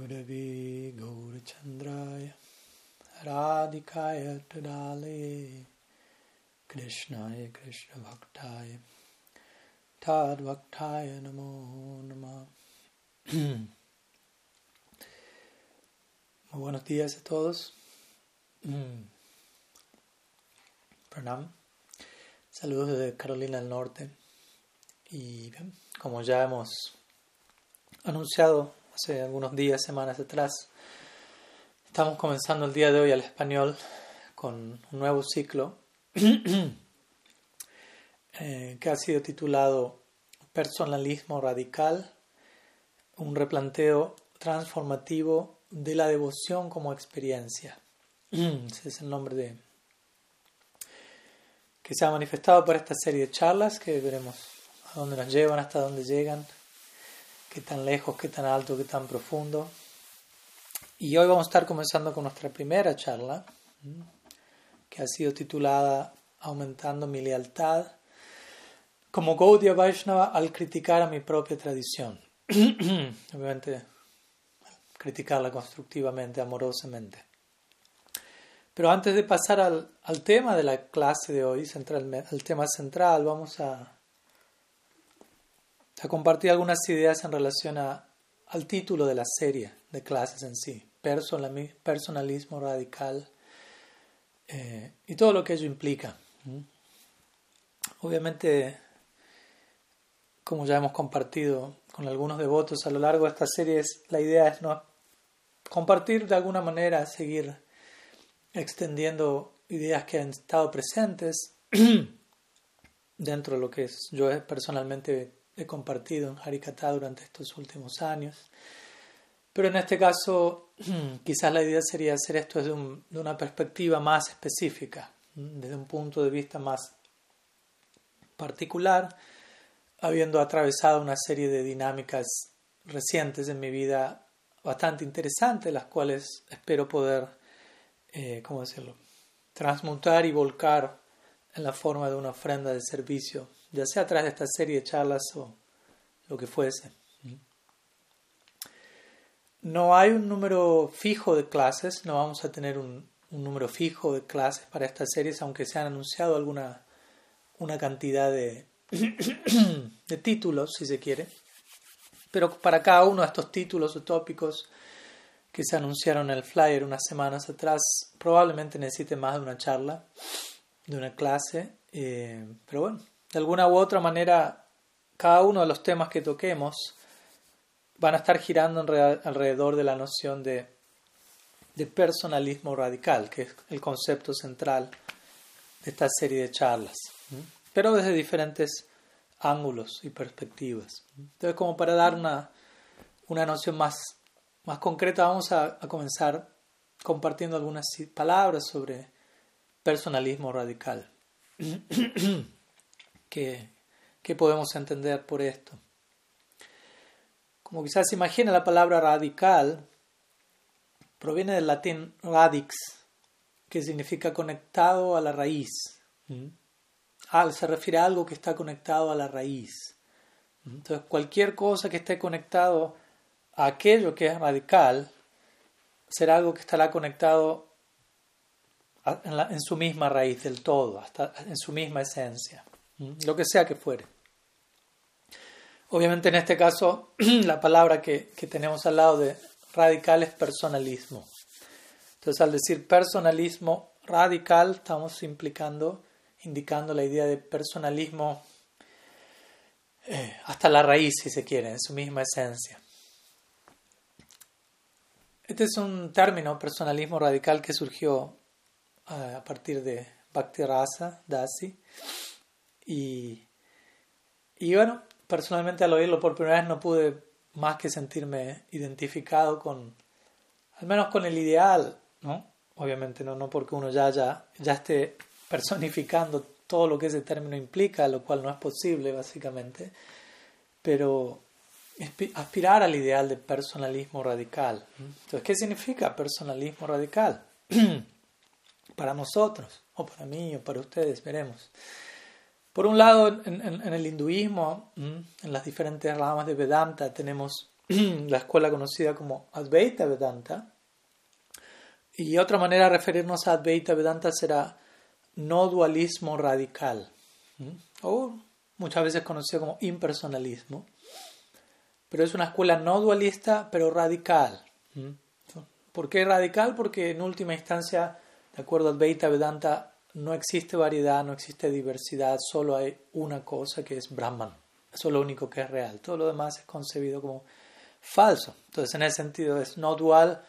Gurave Gaurachandraya Radhikaya Tadale Krishnaya Krishna Bhaktaya Tad Bhaktaya Namo Nama Muy buenos días a todos. Pranam. Saludos desde Carolina del Norte. Y bien, como ya hemos anunciado hace algunos días, semanas atrás, estamos comenzando el día de hoy al español con un nuevo ciclo eh, que ha sido titulado Personalismo Radical, un replanteo transformativo de la devoción como experiencia. Ese es el nombre de que se ha manifestado por esta serie de charlas que veremos a dónde nos llevan, hasta dónde llegan, qué tan lejos, qué tan alto, qué tan profundo. Y hoy vamos a estar comenzando con nuestra primera charla, que ha sido titulada Aumentando mi lealtad como Gaudiya Vaishnava al criticar a mi propia tradición. Obviamente criticarla constructivamente, amorosamente. Pero antes de pasar al, tema de la clase de hoy, central, al tema central, vamos a, a compartir algunas ideas en relación al título de la serie de clases en sí, personalismo radical eh, y todo lo que ello implica. Obviamente, como ya hemos compartido con algunos devotos a lo largo de esta serie, la idea es no compartir de alguna manera, seguir extendiendo ideas que han estado presentes dentro de lo que es, yo personalmente he compartido en Harikata durante estos últimos años. Pero en este caso, quizás la idea sería hacer esto desde, un, de una perspectiva más específica, desde un punto de vista más particular, habiendo atravesado una serie de dinámicas recientes en mi vida bastante interesantes, las cuales espero poder, eh, ¿cómo decirlo?, transmutar y volcar en la forma de una ofrenda de servicio, ya sea a través de esta serie de charlas o lo que fuese. No hay un número fijo de clases, no vamos a tener un, un número fijo de clases para estas series, aunque se han anunciado alguna una cantidad de, de títulos, si se quiere. Pero para cada uno de estos títulos o tópicos que se anunciaron en el flyer unas semanas atrás, probablemente necesite más de una charla, de una clase. Eh, pero bueno, de alguna u otra manera, cada uno de los temas que toquemos van a estar girando alrededor de la noción de, personalismo radical, que es el concepto central de esta serie de charlas, pero desde diferentes ángulos y perspectivas. Entonces, como para dar una, noción más, concreta, vamos a, comenzar compartiendo algunas palabras sobre personalismo radical. ¿Qué, ¿Qué podemos entender por esto? Como quizás se imagina, la palabra radical proviene del latín radix, que significa conectado a la raíz se refiere a algo que está conectado a la raíz. Entonces, cualquier cosa que esté conectado a aquello que es radical será algo que estará conectado en, en su misma raíz del todo, hasta en su misma esencia, lo que sea que fuere. Obviamente en este caso la palabra que, que tenemos al lado de radical es personalismo. Entonces al decir personalismo radical estamos implicando indicando la idea de personalismo eh, hasta la raíz, si se quiere, en su misma esencia. Este es un término, personalismo radical, que surgió eh, a partir de Bhakti Rasa, Dasi. Y, y bueno, personalmente al oírlo por primera vez no pude más que sentirme identificado con, al menos con el ideal, ¿no? Obviamente no, no porque uno ya, ya, ya esté personificando todo lo que ese término implica, lo cual no es posible básicamente, pero aspirar al ideal de personalismo radical. Entonces, ¿qué significa personalismo radical? para nosotros, o para mí, o para ustedes, veremos. Por un lado, en, en, el hinduismo, en las diferentes ramas de Vedanta, tenemos la escuela conocida como Advaita Vedanta. Y otra manera de referirnos a Advaita Vedanta será no dualismo radical, o muchas veces conocido como impersonalismo. Pero es una escuela no dualista, pero radical. ¿Por qué radical? Porque en última instancia, de acuerdo a Advaita Vedanta, no existe variedad, no existe diversidad, solo hay una cosa que es Brahman. Eso es lo único que es real. Todo lo demás es concebido como falso. Entonces, en ese sentido, es no dual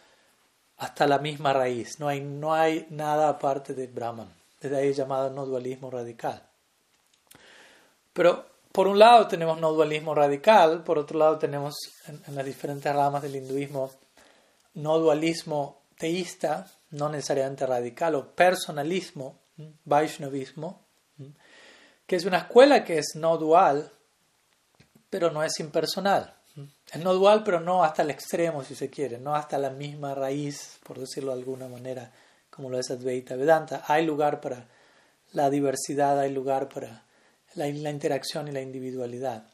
hasta la misma raíz. No hay, no hay nada aparte de Brahman. Desde ahí llamado no dualismo radical. Pero, por un lado, tenemos no dualismo radical. Por otro lado, tenemos en las diferentes ramas del hinduismo no dualismo teísta, no necesariamente radical, o personalismo, Vaishnavismo, que es una escuela que es no dual, pero no es impersonal. Es no dual, pero no hasta el extremo, si se quiere, no hasta la misma raíz, por decirlo de alguna manera, como lo es Advaita Vedanta. Hay lugar para la diversidad, hay lugar para la, interacción y la individualidad.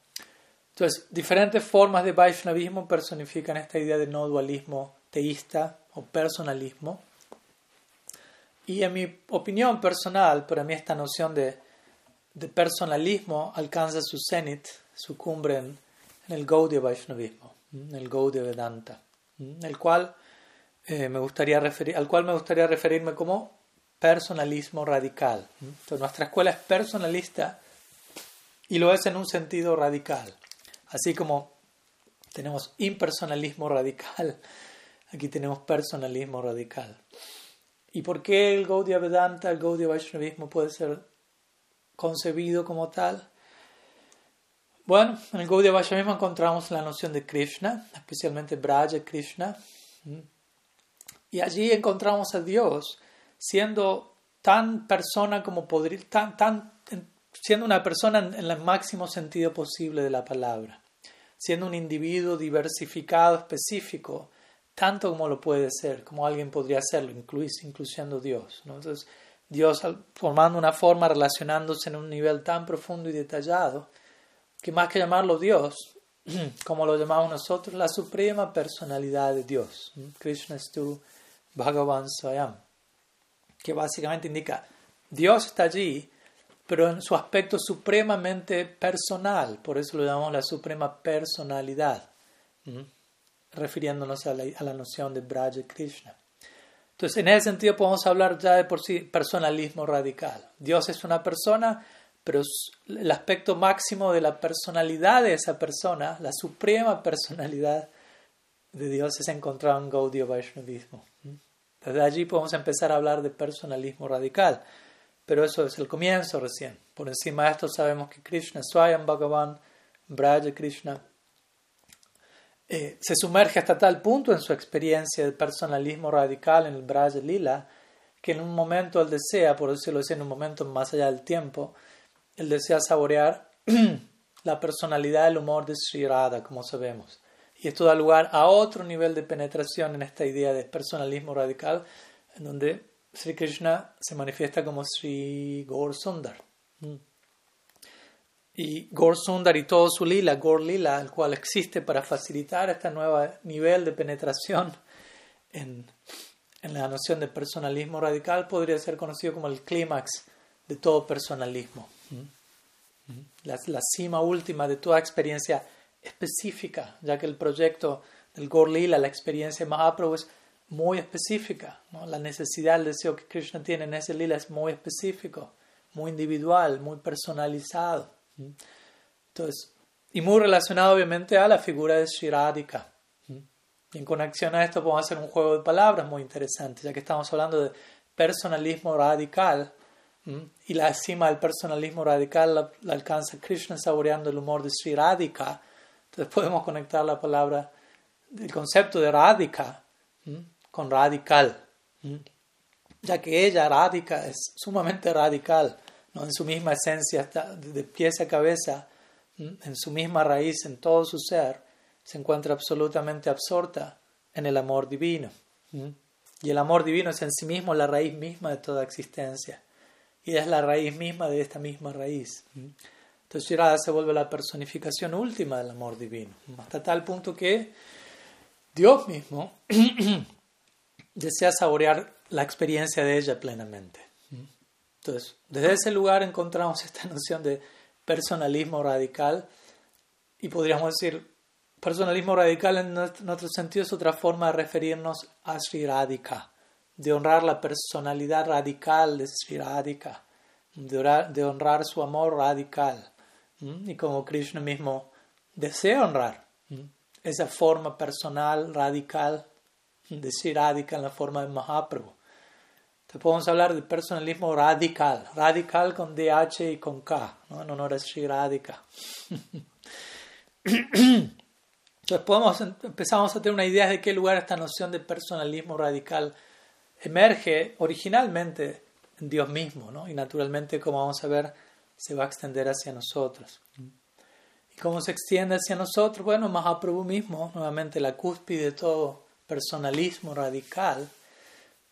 Entonces, diferentes formas de Vaishnavismo personifican esta idea de no dualismo teísta o personalismo. Y en mi opinión personal, para mí esta noción de, personalismo alcanza su cenit, su cumbre en, el Gaudiya Vaishnavismo, en el Gaudiya Vedanta, el cual, eh, me gustaría referir, al cual me gustaría referirme como personalismo radical. Entonces, nuestra escuela es personalista y lo es en un sentido radical. Así como tenemos impersonalismo radical, aquí tenemos personalismo radical. ¿Y por qué el Gaudiya Vedanta, el Gaudiya Vaishnavismo puede ser concebido como tal? Bueno, en el Gaudiya Vaishnavismo encontramos la noción de Krishna, especialmente Braja Krishna. Y allí encontramos a Dios siendo tan persona como podría, tan, tan siendo una persona en, el máximo sentido posible de la palabra, siendo un individuo diversificado, específico, tanto como lo puede ser, como alguien podría serlo, incluyendo Dios. Entonces, Dios formando una forma, relacionándose en un nivel tan profundo y detallado, que más que llamarlo Dios, como lo llamamos nosotros, la suprema personalidad de Dios. Krishna es tu Bhagavan Swayam, que básicamente indica, Dios está allí, pero en su aspecto supremamente personal, por eso lo llamamos la suprema personalidad, refiriéndonos a la, noción de Braja Krishna. Entonces, en ese sentido podemos hablar ya de por sí personalismo radical. Dios es una persona, pero el aspecto máximo de la personalidad de esa persona, la suprema personalidad de Dios es encontrado en Gaudiya Vaishnavismo. Desde allí podemos empezar a hablar de personalismo radical. Pero eso es el comienzo recién. Por encima de esto sabemos que Krishna, Swayam Bhagavan, Braja Krishna, eh, se sumerge hasta tal punto en su experiencia de personalismo radical en el Braja Lila, que en un momento él desea, por decirlo así, en un momento más allá del tiempo, él desea saborear la personalidad del humor de Sri Radha, como sabemos. Y esto da lugar a otro nivel de penetración en esta idea de personalismo radical, en donde Sri Krishna se manifiesta como Sri Gaur Sundar. Y Gaur Sundar y todo su lila, Gaur Lila, el cual existe para facilitar este nuevo nivel de penetración en, en la noción de personalismo radical, podría ser conocido como el clímax de todo personalismo. Mm. Mm. La, la, cima última de toda experiencia específica, ya que el proyecto del Gaur Lila, la experiencia Mahaprabhu, es muy específica. La necesidad, el deseo que Krishna tiene en ese lila es muy específico, muy individual, muy personalizado. Entonces, y muy relacionado obviamente a la figura de Shiradika. Y en conexión a esto podemos hacer un juego de palabras muy interesante, ya que estamos hablando de personalismo radical. Y la cima del personalismo radical la, alcanza Krishna saboreando el humor de Sri Radhika. Entonces podemos conectar la palabra, el concepto de Radhika con radical, ya que ella, radica, es sumamente radical, ¿no? en su misma esencia, de pies a cabeza, en su misma raíz, en todo su ser, se encuentra absolutamente absorta en el amor divino. Y el amor divino es en sí mismo la raíz misma de toda existencia. Y es la raíz misma de esta misma raíz. Entonces Shirada se vuelve la personificación última del amor divino, hasta tal punto que Dios mismo desea saborear la experiencia de ella plenamente. Entonces, desde ese lugar encontramos esta noción de personalismo radical y podríamos decir, personalismo radical en nuestro sentido es otra forma de referirnos a Sri Radhika, de honrar la personalidad radical de Sri Radhika, de, honrar su amor radical. Y como Krishna mismo desea honrar esa forma personal radical de Sri Radhika en la forma de Mahaprabhu. Entonces podemos hablar de personalismo radical, radical con DH y con K, ¿no? en honor a Sri Radhika. Entonces podemos, empezamos a tener una idea de qué lugar esta noción de personalismo radical emerge originalmente en Dios mismo, ¿no? y naturalmente, como vamos a ver, se va a extender hacia nosotros. ¿Y cómo se extiende hacia nosotros? Bueno, Mahaprabhu mismo, nuevamente la cúspide de todo personalismo radical,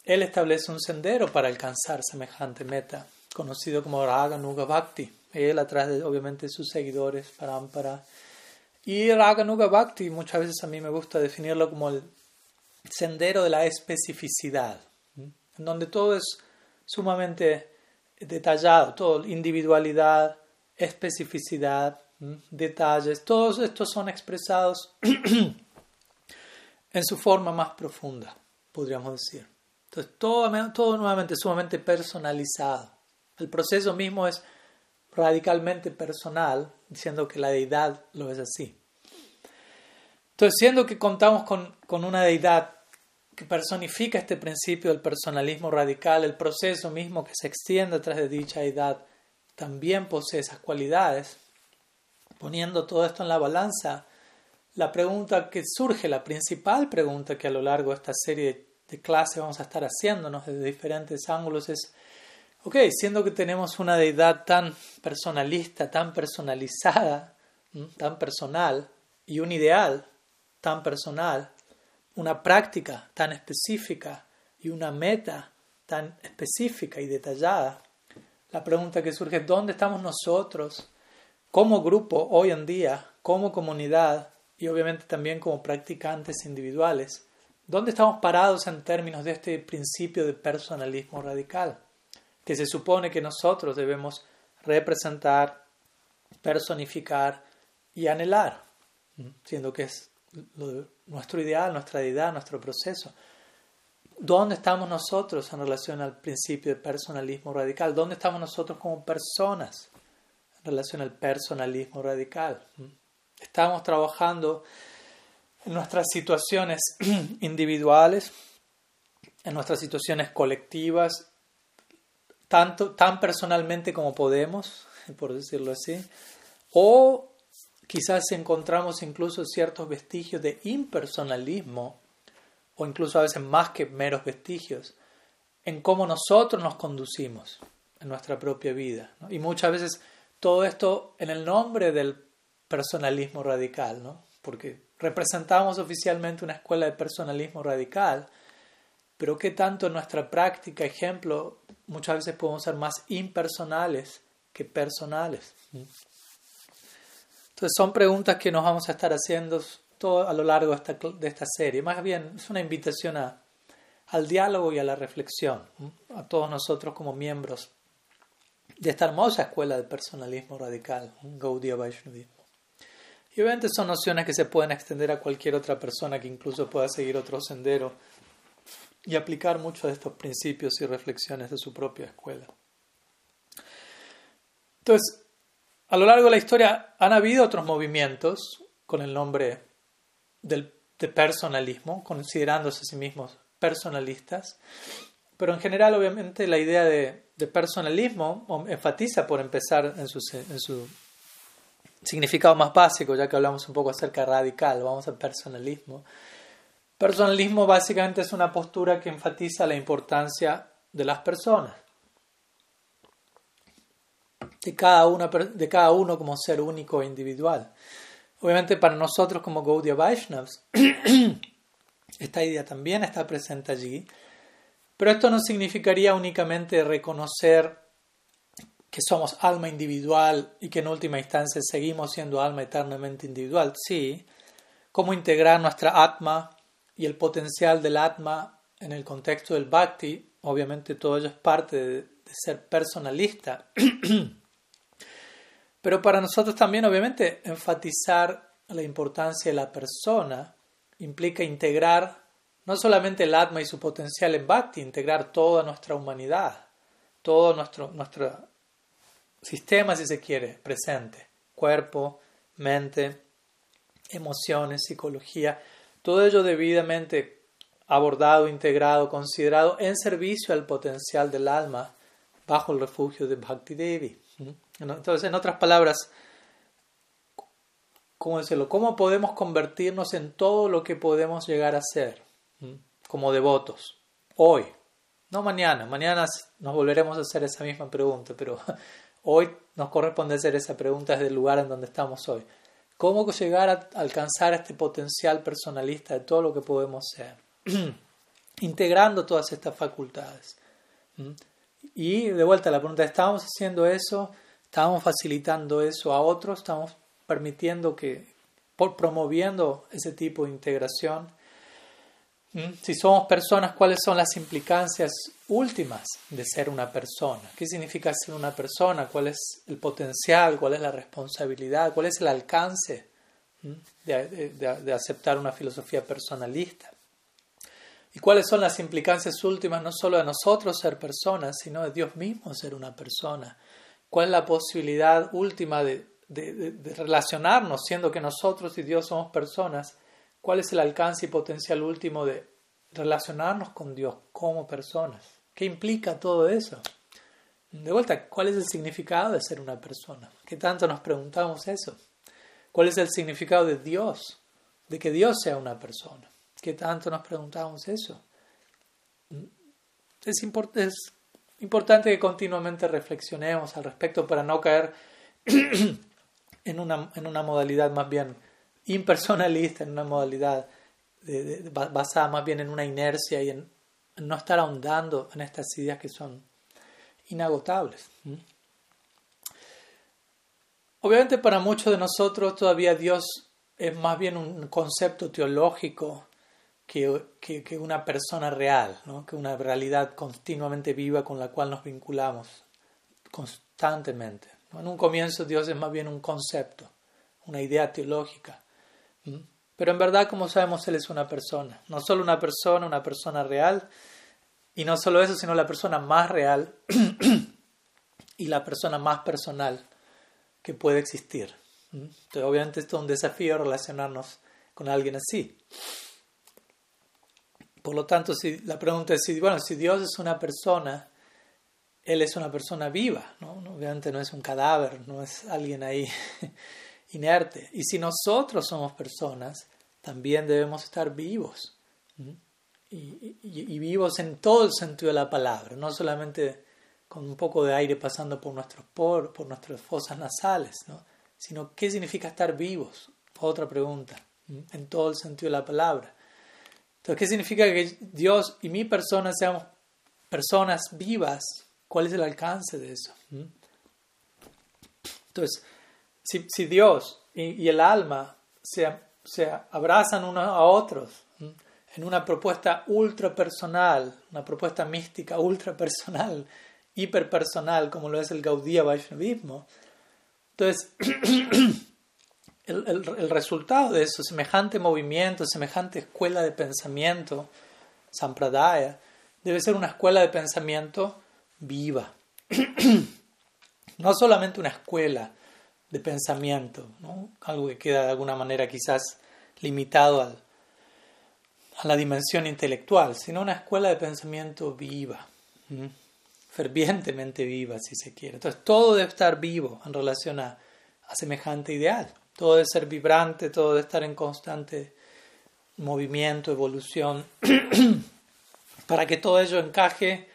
él establece un sendero para alcanzar semejante meta, conocido como Raga Nuga. Él, atrás de, obviamente, sus seguidores, Parampara. Y Raga Nuga muchas veces a mí me gusta definirlo como el sendero de la especificidad, en donde todo es sumamente detallado, todo, individualidad, especificidad, detalles, todos estos son expresados en su forma más profunda, podríamos decir. Entonces, todo, nuevamente sumamente personalizado. El proceso mismo es radicalmente personal, diciendo que la deidad lo es así. Entonces, siendo que contamos con, con una deidad que personifica este principio del personalismo radical, el proceso mismo que se extiende tras de dicha deidad también posee esas cualidades. Poniendo todo esto en la balanza, la pregunta que surge, la principal pregunta que a lo largo de esta serie de clases vamos a estar haciéndonos desde diferentes ángulos es, ok, siendo que tenemos una deidad tan personalista, tan personalizada, tan personal, y un ideal tan personal, una práctica tan específica y una meta tan específica y detallada, la pregunta que surge es, ¿dónde estamos nosotros como grupo hoy en día, como comunidad y obviamente también como practicantes individuales? ¿Dónde estamos parados en términos de este principio de personalismo radical? Que se supone que nosotros debemos representar, personificar y anhelar, siendo que es nuestro ideal, nuestra deidad, nuestro proceso. ¿Dónde estamos nosotros en relación al principio de personalismo radical? ¿Dónde estamos nosotros como personas en relación al personalismo radical? Estamos trabajando en nuestras situaciones individuales, en nuestras situaciones colectivas, tanto, tan personalmente como podemos, por decirlo así, o quizás encontramos incluso ciertos vestigios de impersonalismo, o incluso a veces más que meros vestigios, en cómo nosotros nos conducimos en nuestra propia vida. Y muchas veces todo esto en el nombre del personalismo radical, ¿no? porque representamos oficialmente una escuela de personalismo radical, pero qué tanto en nuestra práctica, ejemplo, muchas veces podemos ser más impersonales que personales. Entonces son preguntas que nos vamos a estar haciendo a lo largo de esta, serie. Más bien es una invitación al diálogo y a la reflexión, a todos nosotros como miembros de esta hermosa escuela de personalismo radical, Gaudiya Vaishnavismo. Y obviamente son nociones que se pueden extender a cualquier otra persona que incluso pueda seguir otro sendero y aplicar muchos de estos principios y reflexiones de su propia escuela. Entonces, a lo largo de la historia han habido otros movimientos con el nombre del, de personalismo, considerándose a sí mismos personalistas, pero en general obviamente la idea de, personalismo enfatiza por empezar en su significado más básico, ya que hablamos un poco acerca de radical, vamos al personalismo. Personalismo básicamente es una postura que enfatiza la importancia de las personas, de cada, una, de cada uno como ser único e individual. Obviamente para nosotros como Gaudiya Vaishnavas, esta idea también está presente allí, pero esto no significaría únicamente reconocer que somos alma individual y que en última instancia seguimos siendo alma eternamente individual, sí, cómo integrar nuestra atma y el potencial del atma en el contexto del bhakti, obviamente todo ello es parte de, ser personalista, pero para nosotros también obviamente enfatizar la importancia de la persona implica integrar no solamente el atma y su potencial en bhakti, integrar toda nuestra humanidad, todo nuestro, nuestro sistema, si se quiere, presente, cuerpo, mente, emociones, psicología, todo ello debidamente abordado, integrado, considerado en servicio al potencial del alma bajo el refugio de Bhakti Devi. Entonces, en otras palabras, ¿cómo decirlo? ¿Cómo podemos convertirnos en todo lo que podemos llegar a ser como devotos hoy? No mañana, mañana nos volveremos a hacer esa misma pregunta, pero hoy nos corresponde hacer esa pregunta desde el lugar en donde estamos hoy. ¿Cómo llegar a alcanzar este potencial personalista de todo lo que podemos ser? Integrando todas estas facultades. Y de vuelta la pregunta, ¿estamos haciendo eso? ¿Estamos facilitando eso a otros? ¿Estamos permitiendo que, por promoviendo ese tipo de integración? Si somos personas, ¿cuáles son las implicancias últimas de ser una persona? ¿Qué significa ser una persona? ¿Cuál es el potencial? ¿Cuál es la responsabilidad? ¿Cuál es el alcance de, de aceptar una filosofía personalista? ¿Y cuáles son las implicancias últimas no solo de nosotros ser personas, sino de Dios mismo ser una persona? ¿Cuál es la posibilidad última de, relacionarnos, siendo que nosotros y Dios somos personas? ¿Cuál es el alcance y potencial último de relacionarnos con Dios como personas? ¿Qué implica todo eso? De vuelta, ¿cuál es el significado de ser una persona? ¿Qué tanto nos preguntamos eso? ¿Cuál es el significado de Dios? De que Dios sea una persona. ¿Qué tanto nos preguntamos eso? Es, es importante que continuamente reflexionemos al respecto para no caer en en una modalidad más bien impersonalista, en una modalidad basada más bien en una inercia y en, no estar ahondando en estas ideas que son inagotables. Obviamente para muchos de nosotros todavía Dios es más bien un concepto teológico que, que, una persona real, ¿no? que una realidad continuamente viva con la cual nos vinculamos constantemente. En un comienzo Dios es más bien un concepto, una idea teológica. Pero en verdad, como sabemos, Él es una persona. No solo una persona, una persona real. Y no solo eso, sino la persona más real y la persona más personal que puede existir. Entonces, obviamente esto es un desafío relacionarnos con alguien así. Por lo tanto, si, la pregunta es si, bueno, si Dios es una persona, Él es una persona viva, ¿no? Obviamente no es un cadáver, no es alguien ahí inerte. Y si nosotros somos personas, también debemos estar vivos. Y, vivos en todo el sentido de la palabra, no solamente con un poco de aire pasando por nuestros poros, por nuestras fosas nasales, ¿no? sino qué significa estar vivos. Otra pregunta, en todo el sentido de la palabra. Entonces, ¿qué significa que Dios y mi persona seamos personas vivas? ¿Cuál es el alcance de eso? Entonces, si, Dios y, el alma se, se, abrazan unos a otros en una propuesta ultra personal, una propuesta mística ultra personal, hiperpersonal, como lo es el Gaudía Vaishnavismo, entonces el, el, resultado de eso, semejante movimiento, semejante escuela de pensamiento, Sampradaya, debe ser una escuela de pensamiento viva. no solamente una escuela, de pensamiento, algo que queda de alguna manera quizás limitado a la dimensión intelectual, sino una escuela de pensamiento viva, fervientemente viva si se quiere. Entonces todo debe estar vivo en relación a, a semejante ideal, todo debe ser vibrante, todo debe estar en constante movimiento, evolución, para que todo ello encaje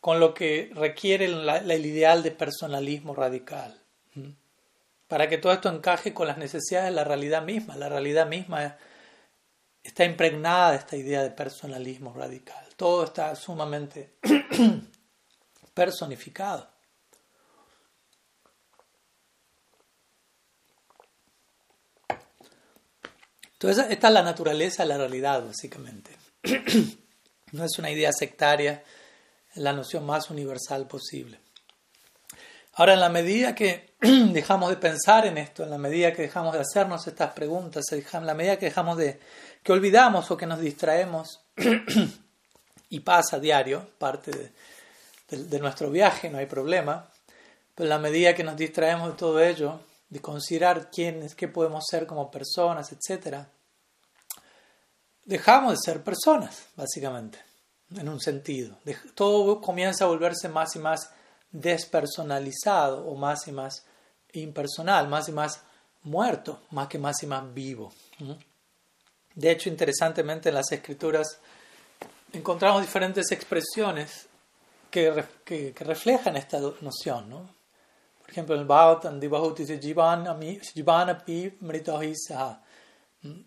con lo que requiere el ideal de personalismo radical para que todo esto encaje con las necesidades de la realidad misma. La realidad misma está impregnada de esta idea de personalismo radical. Todo está sumamente personificado. Entonces, esta es la naturaleza de la realidad, básicamente. no es una idea sectaria, es la noción más universal posible. Ahora, en la medida que dejamos de pensar en esto, en la medida que dejamos de hacernos estas preguntas, en la medida que dejamos de, que olvidamos o que nos distraemos, y pasa diario, parte de, nuestro viaje, no hay problema, pero en la medida que nos distraemos de todo ello, de considerar quiénes, qué podemos ser como personas, etc., dejamos de ser personas, básicamente, en un sentido. Todo comienza a volverse más y más despersonalizado o más y más impersonal, más y más muerto, más que más y más vivo. De hecho, interesantemente en las escrituras encontramos diferentes expresiones que, que, reflejan esta noción. ¿no? Por ejemplo, en el Bhagavatam, dice,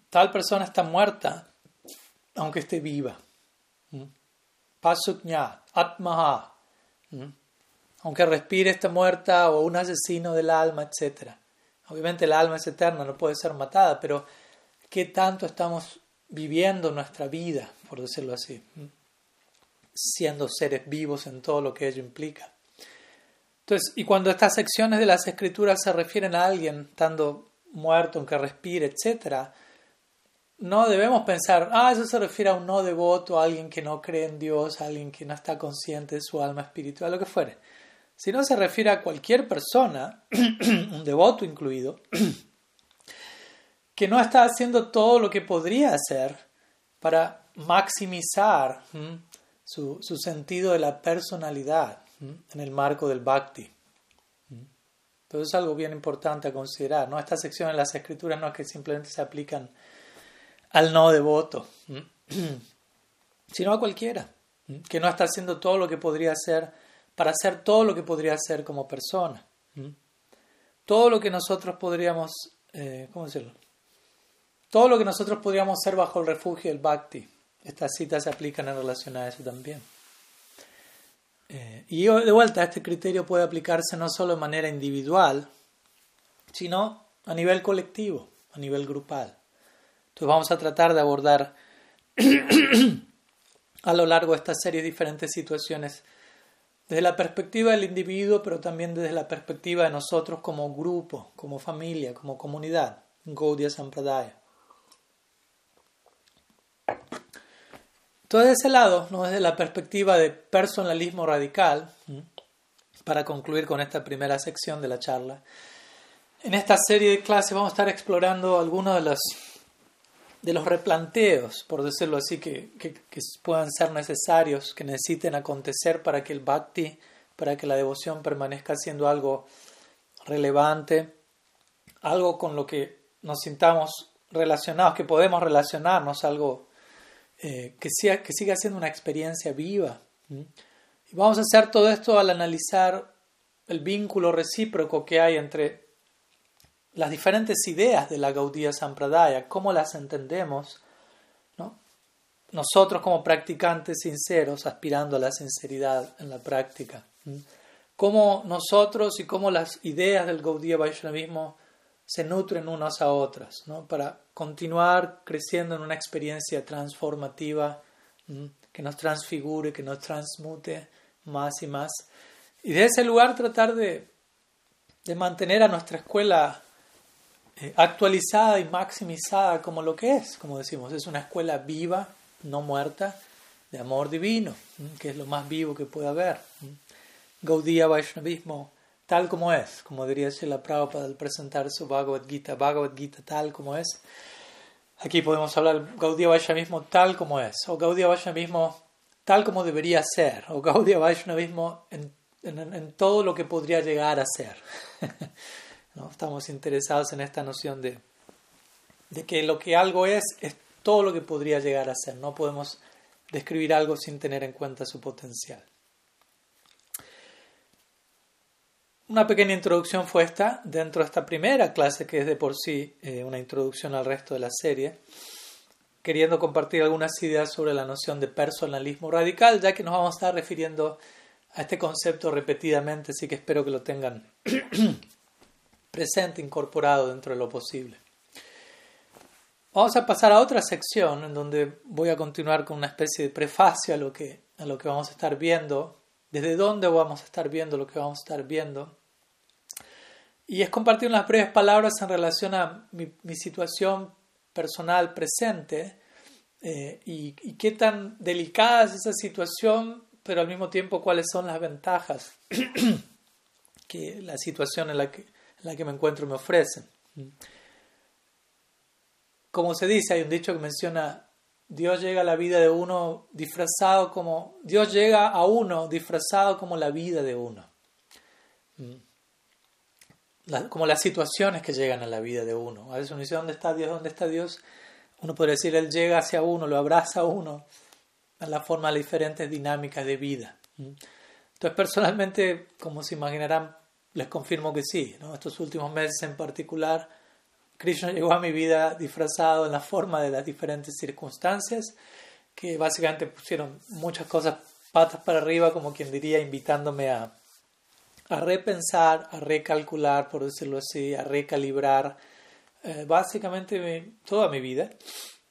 Tal persona está muerta aunque esté viva. Pasuknya, Atmaha. Aunque respire, está muerta o un asesino del alma, etc. Obviamente el alma es eterna, no puede ser matada, pero ¿qué tanto estamos viviendo nuestra vida, por decirlo así? Siendo seres vivos en todo lo que ello implica. Entonces, y cuando estas secciones de las escrituras se refieren a alguien estando muerto, aunque respire, etc., no debemos pensar, ah, eso se refiere a un no devoto, a alguien que no cree en Dios, a alguien que no está consciente de su alma espiritual, lo que fuere. Si no se refiere a cualquier persona, un devoto incluido, que no está haciendo todo lo que podría hacer para maximizar su, sentido de la personalidad en el marco del bhakti. Pero es algo bien importante a considerar. ¿no? Esta sección en las escrituras no es que simplemente se aplican al no devoto, sino a cualquiera que no está haciendo todo lo que podría hacer para hacer todo lo que podría hacer como persona. Todo lo que nosotros podríamos, eh, ¿cómo decirlo? Todo lo que nosotros podríamos ser bajo el refugio del bhakti. Estas citas se aplican en relación a eso también. Eh, y de vuelta, este criterio puede aplicarse no solo de manera individual, sino a nivel colectivo, a nivel grupal. Entonces vamos a tratar de abordar a lo largo de esta serie diferentes situaciones desde la perspectiva del individuo, pero también desde la perspectiva de nosotros como grupo, como familia, como comunidad, Gaudiya Sampradaya. Todo ese lado, ¿no? desde la perspectiva de personalismo radical, para concluir con esta primera sección de la charla, en esta serie de clases vamos a estar explorando algunos de los de los replanteos, por decirlo así, que, que, puedan ser necesarios, que necesiten acontecer para que el bhakti, para que la devoción permanezca siendo algo relevante, algo con lo que nos sintamos relacionados, que podemos relacionarnos, algo eh, que, sea, que siga siendo una experiencia viva. Y vamos a hacer todo esto al analizar el vínculo recíproco que hay entre las diferentes ideas de la Gaudiya Sampradaya, cómo las entendemos, ¿no? nosotros como practicantes sinceros aspirando a la sinceridad en la práctica, cómo nosotros y cómo las ideas del Gaudiya Vaishnavismo se nutren unas a otras, para continuar creciendo en una experiencia transformativa que nos transfigure, que nos transmute más y más. Y de ese lugar tratar de, de mantener a nuestra escuela actualizada y maximizada como lo que es, como decimos, es una escuela viva, no muerta, de amor divino, que es lo más vivo que puede haber. Gaudiya Vaishnavismo tal como es, como diría Srila Prabhupada al presentar su Bhagavad Gita, Bhagavad Gita tal como es. Aquí podemos hablar Gaudiya Vaishnavismo tal como es, o Gaudiya Vaishnavismo tal como debería ser, o Gaudiya Vaishnavismo en, en, en todo lo que podría llegar a ser. Estamos interesados en esta noción de, de que lo que algo es es todo lo que podría llegar a ser. No podemos describir algo sin tener en cuenta su potencial. Una pequeña introducción fue esta dentro de esta primera clase que es de por sí eh, una introducción al resto de la serie, queriendo compartir algunas ideas sobre la noción de personalismo radical, ya que nos vamos a estar refiriendo a este concepto repetidamente, así que espero que lo tengan presente, incorporado dentro de lo posible. vamos a pasar a otra sección en donde voy a continuar con una especie de prefacio a lo que, a lo que vamos a estar viendo, desde dónde vamos a estar viendo lo que vamos a estar viendo. Y es compartir unas breves palabras en relación a mi, mi situación personal presente eh, y, y, qué tan delicada es esa situación, pero al mismo tiempo cuáles son las ventajas que la situación en la que, la que me encuentro me ofrece. Como se dice, hay un dicho que menciona, Dios llega a la vida de uno disfrazado como, Dios llega a uno disfrazado como la vida de uno. como las situaciones que llegan a la vida de uno. A veces uno dice, ¿dónde está Dios? ¿Dónde está Dios? Uno puede decir, Él llega hacia uno, lo abraza a uno, en la forma de diferentes dinámicas de vida. Entonces, personalmente, como se imaginarán, les confirmo que sí. ¿no? Estos últimos meses en particular, Krishna llegó a mi vida disfrazado en la forma de las diferentes circunstancias, que básicamente pusieron muchas cosas patas para arriba, como quien diría, invitándome a, a repensar, a recalcular, por decirlo así, a recalibrar eh, básicamente toda mi vida,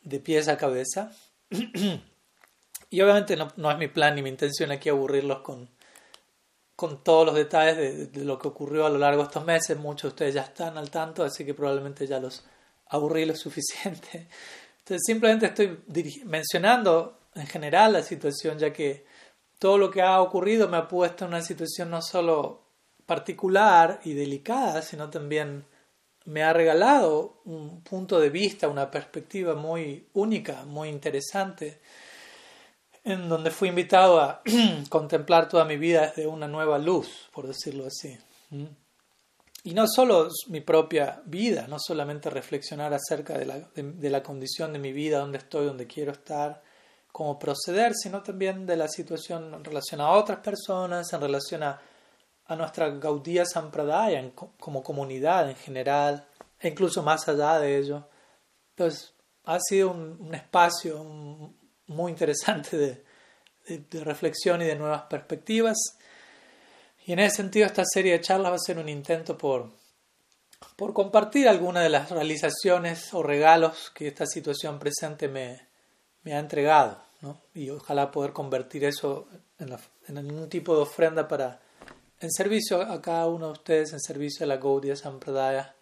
de pies a cabeza. y obviamente no, no, es mi plan ni mi intención aquí aburrirlos con, con todos los detalles de, lo que ocurrió a lo largo de estos meses. Muchos de ustedes ya están al tanto, así que probablemente ya los aburrí lo suficiente. Entonces simplemente estoy mencionando en general la situación, ya que todo lo que ha ocurrido me ha puesto en una situación no solo particular y delicada, sino también me ha regalado un punto de vista, una perspectiva muy única, muy interesante, en donde fui invitado a contemplar toda mi vida desde una nueva luz, por decirlo así. Y no solo mi propia vida, no solamente reflexionar acerca de la, de la condición de mi vida, dónde estoy, dónde quiero estar, cómo proceder, sino también de la situación en relación a otras personas, en relación a a nuestra Gaudiya Sampradaya como comunidad en general, e incluso más allá de ello. Entonces, ha sido un, espacio muy interesante de, de, reflexión y de nuevas perspectivas. Y en ese sentido, esta serie de charlas va a ser un intento por, por compartir algunas de las realizaciones o regalos que esta situación presente me, me ha entregado. ¿no? Y ojalá poder convertir eso en, en algún tipo de ofrenda para en servicio a cada uno de ustedes, en servicio a la Gaudiya Sampradaya.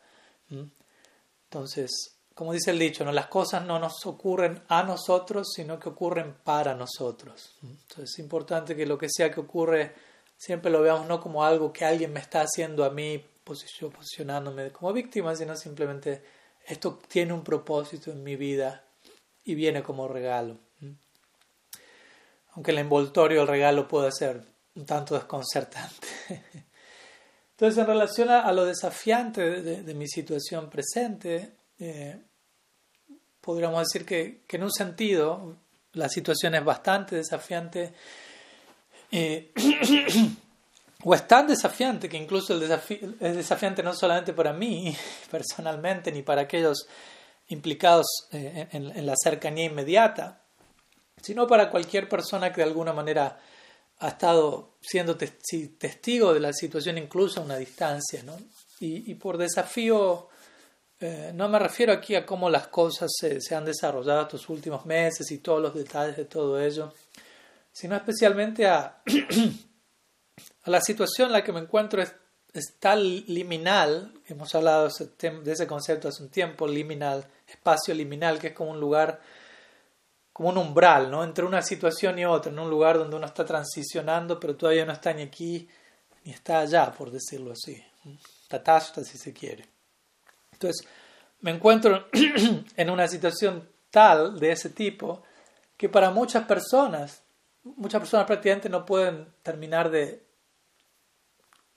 Entonces, como dice el dicho, ¿no? las cosas no nos ocurren a nosotros, sino que ocurren para nosotros. Entonces, es importante que lo que sea que ocurre, siempre lo veamos no como algo que alguien me está haciendo a mí, posicionándome como víctima, sino simplemente esto tiene un propósito en mi vida y viene como regalo. Aunque el envoltorio del regalo puede ser un tanto desconcertante. Entonces, en relación a, lo desafiante de, mi situación presente, eh, podríamos decir que, en un sentido la situación es bastante desafiante, eh, o es tan desafiante que incluso el es desafiante no solamente para mí personalmente, ni para aquellos implicados eh, en la cercanía inmediata, sino para cualquier persona que de alguna manera ha estado siendo testigo de la situación incluso a una distancia. ¿no? Y, por desafío, eh, no me refiero aquí a cómo las cosas se, han desarrollado estos últimos meses y todos los detalles de todo ello, sino especialmente a, la situación en la que me encuentro es, tal liminal, hemos hablado de ese concepto hace un tiempo, liminal, espacio liminal, que es como un lugar como un umbral, ¿no? Entre una situación y otra, en un lugar donde uno está transicionando, pero todavía no está ni aquí ni está allá, por decirlo así. Tatashta, si se quiere. Entonces, me encuentro en una situación tal de ese tipo que para muchas personas, muchas personas prácticamente no pueden terminar de,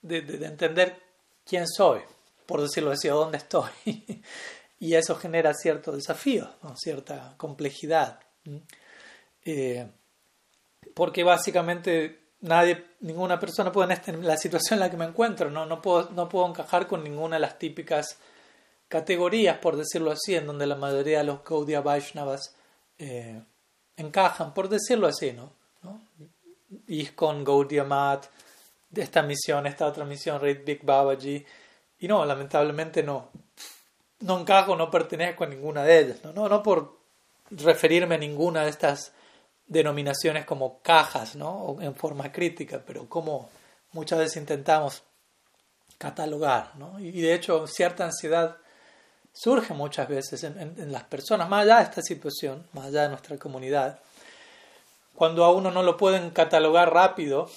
de, de entender quién soy, por decirlo así, o dónde estoy. y eso genera cierto desafío, cierta complejidad. Eh, porque básicamente nadie, ninguna persona puede en, la situación en la que me encuentro, ¿no? No, puedo, no puedo encajar con ninguna de las típicas categorías, por decirlo así, en donde la mayoría de los Gaudiya Vaishnavas eh, encajan, por decirlo así, ¿no? ¿no? con Gaudiya Mat, esta misión, esta otra misión, Red Big Babaji, y no, lamentablemente no. no encajo, no pertenezco a ninguna de ellas. No, no, no por referirme a ninguna de estas denominaciones como cajas, ¿no? en forma crítica, pero como muchas veces intentamos catalogar, ¿no? Y de hecho cierta ansiedad surge muchas veces en, las personas, más allá de esta situación, más allá de nuestra comunidad, cuando a uno no lo pueden catalogar rápido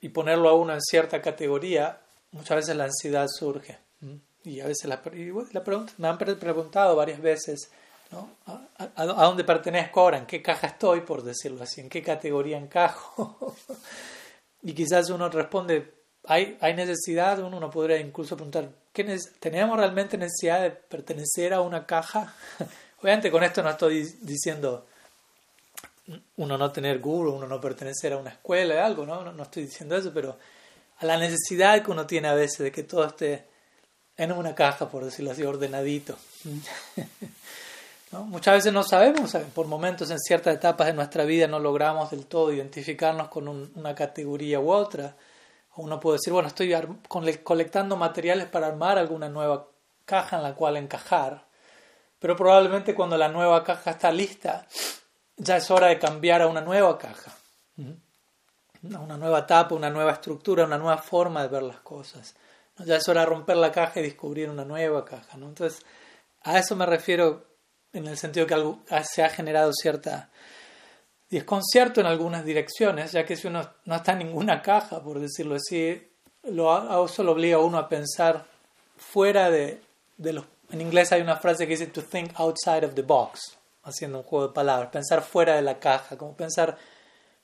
y ponerlo a uno en cierta categoría, muchas veces la ansiedad surge. Y a veces me han preguntado varias veces. ¿A, a, dónde pertenezco ahora? ¿En qué caja estoy, por decirlo así? ¿En qué categoría encajo? y quizás uno responde, ¿hay, hay necesidad? Uno podría incluso preguntar, ¿qué ¿tenemos realmente necesidad de pertenecer a una caja? Obviamente con esto no estoy diciendo uno no tener guru, uno no pertenecer a una escuela, algo, ¿no? ¿no? No estoy diciendo eso, pero a la necesidad que uno tiene a veces de que todo esté en una caja, por decirlo así, ordenadito. Muchas veces no sabemos, por momentos en ciertas etapas de nuestra vida no logramos del todo identificarnos con una categoría u otra. Uno puede decir, bueno, estoy colectando materiales para armar alguna nueva caja en la cual encajar, pero probablemente cuando la nueva caja está lista, ya es hora de cambiar a una nueva caja, una nueva etapa, una nueva estructura, una nueva forma de ver las cosas. Ya es hora de romper la caja y descubrir una nueva caja. Entonces, a eso me refiero en el sentido que algo, se ha generado cierta desconcierto en algunas direcciones, ya que si uno no está en ninguna caja, por decirlo así, lo, eso lo obliga a uno a pensar fuera de, los... En inglés hay una frase que dice to think outside of the box, haciendo un juego de palabras, pensar fuera de la caja, como pensar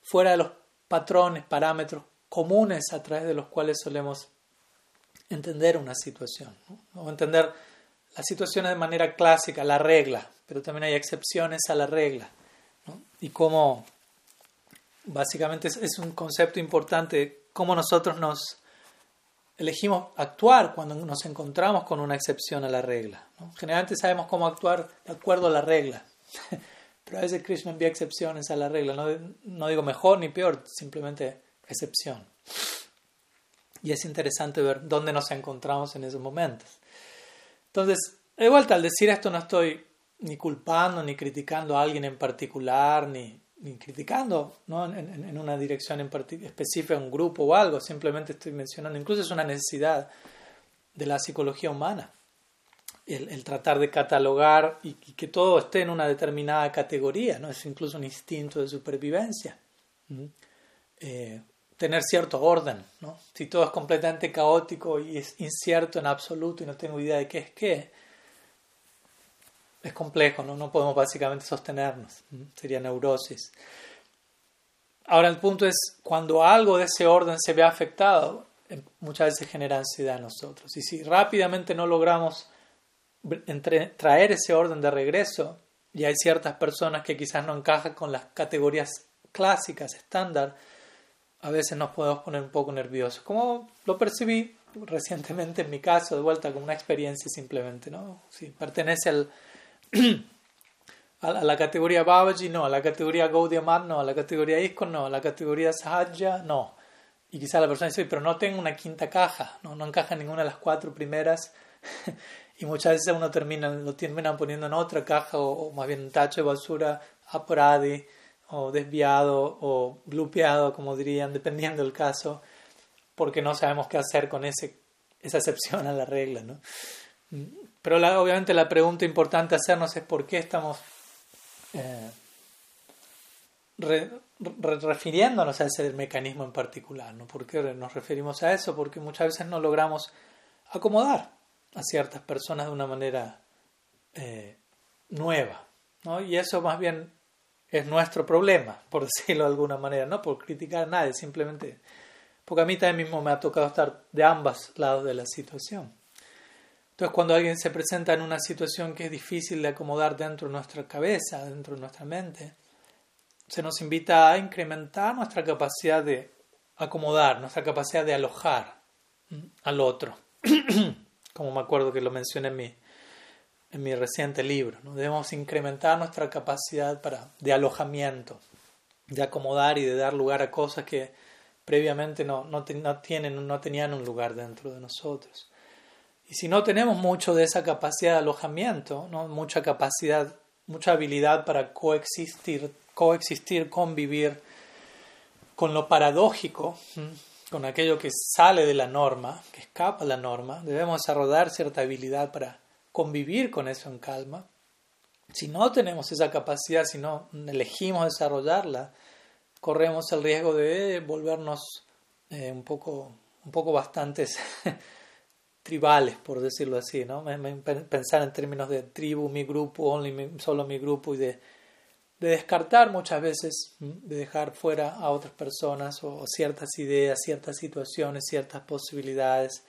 fuera de los patrones, parámetros comunes a través de los cuales solemos entender una situación, o entender la situación de manera clásica, la regla, pero también hay excepciones a la regla, y cómo básicamente es, un concepto importante, cómo nosotros nos elegimos actuar cuando nos encontramos con una excepción a la regla. Generalmente sabemos cómo actuar de acuerdo a la regla, pero a veces Krishna envía excepciones a la regla, no, no digo mejor ni peor, simplemente excepción. Y es interesante ver dónde nos encontramos en esos momentos. Entonces, de vuelta, al decir esto no estoy ni culpando ni criticando a alguien en particular, ni, criticando ¿no? en, una dirección en específica, un grupo o algo, simplemente estoy mencionando, incluso es una necesidad de la psicología humana, el, tratar de catalogar y, que todo esté en una determinada categoría, ¿no? es incluso un instinto de supervivencia tener cierto orden. ¿no? Si todo es completamente caótico y es incierto en absoluto y no tengo idea de qué es qué, es complejo, no, no podemos básicamente sostenernos. Sería neurosis. Ahora el punto es, cuando algo de ese orden se ve afectado, muchas veces genera ansiedad en nosotros. Y si rápidamente no logramos traer ese orden de regreso, y hay ciertas personas que quizás no encajan con las categorías clásicas, estándar, a veces nos podemos poner un poco nerviosos. Como lo percibí recientemente en mi caso, de vuelta como una experiencia simplemente, ¿no? Si pertenece al, a la categoría Babaji, no, a la categoría Gaudiya no, a la categoría ISKCON, no, a la categoría Sahaja, no. Y quizá la persona dice, pero no tengo una quinta caja, no, no encaja en ninguna de las cuatro primeras. y muchas veces uno termina, lo terminan poniendo en otra caja o, más bien un tacho de basura, apuradi o desviado o glupeado, como dirían, dependiendo del caso, porque no sabemos qué hacer con ese, esa excepción a la regla. ¿no? Pero obviamente la pregunta importante hacernos es por qué estamos eh, refiriéndonos a ese mecanismo en particular. ¿no? ¿Por qué nos referimos a eso? Porque muchas veces no logramos acomodar a ciertas personas de una manera eh, nueva. ¿no? Y eso más bien es nuestro problema, por decirlo de alguna manera, no por criticar a nadie, simplemente porque a mí también mismo me ha tocado estar de ambos lados de la situación. Entonces, cuando alguien se presenta en una situación que es difícil de acomodar dentro de nuestra cabeza, dentro de nuestra mente, se nos invita a incrementar nuestra capacidad de acomodar, nuestra capacidad de alojar al otro, como me acuerdo que lo mencioné en mi, en mi reciente libro. ¿no? Debemos incrementar nuestra capacidad para, de alojamiento, de acomodar y de dar lugar a cosas que previamente no, no, no, tienen, no tenían un lugar dentro de nosotros. Y si no tenemos mucho de esa capacidad de alojamiento, ¿no? mucha capacidad, mucha habilidad para coexistir, coexistir, convivir con lo paradójico, con aquello que sale de la norma, que escapa de la norma, debemos desarrollar cierta habilidad para convivir con eso en calma. Si no tenemos esa capacidad, si no elegimos desarrollarla, corremos el riesgo de volvernos eh, un poco, un poco bastantes tribales, por decirlo así, ¿no? Pensar en términos de tribu, mi grupo, only solo mi grupo y de, de descartar muchas veces, de dejar fuera a otras personas o ciertas ideas, ciertas situaciones, ciertas posibilidades.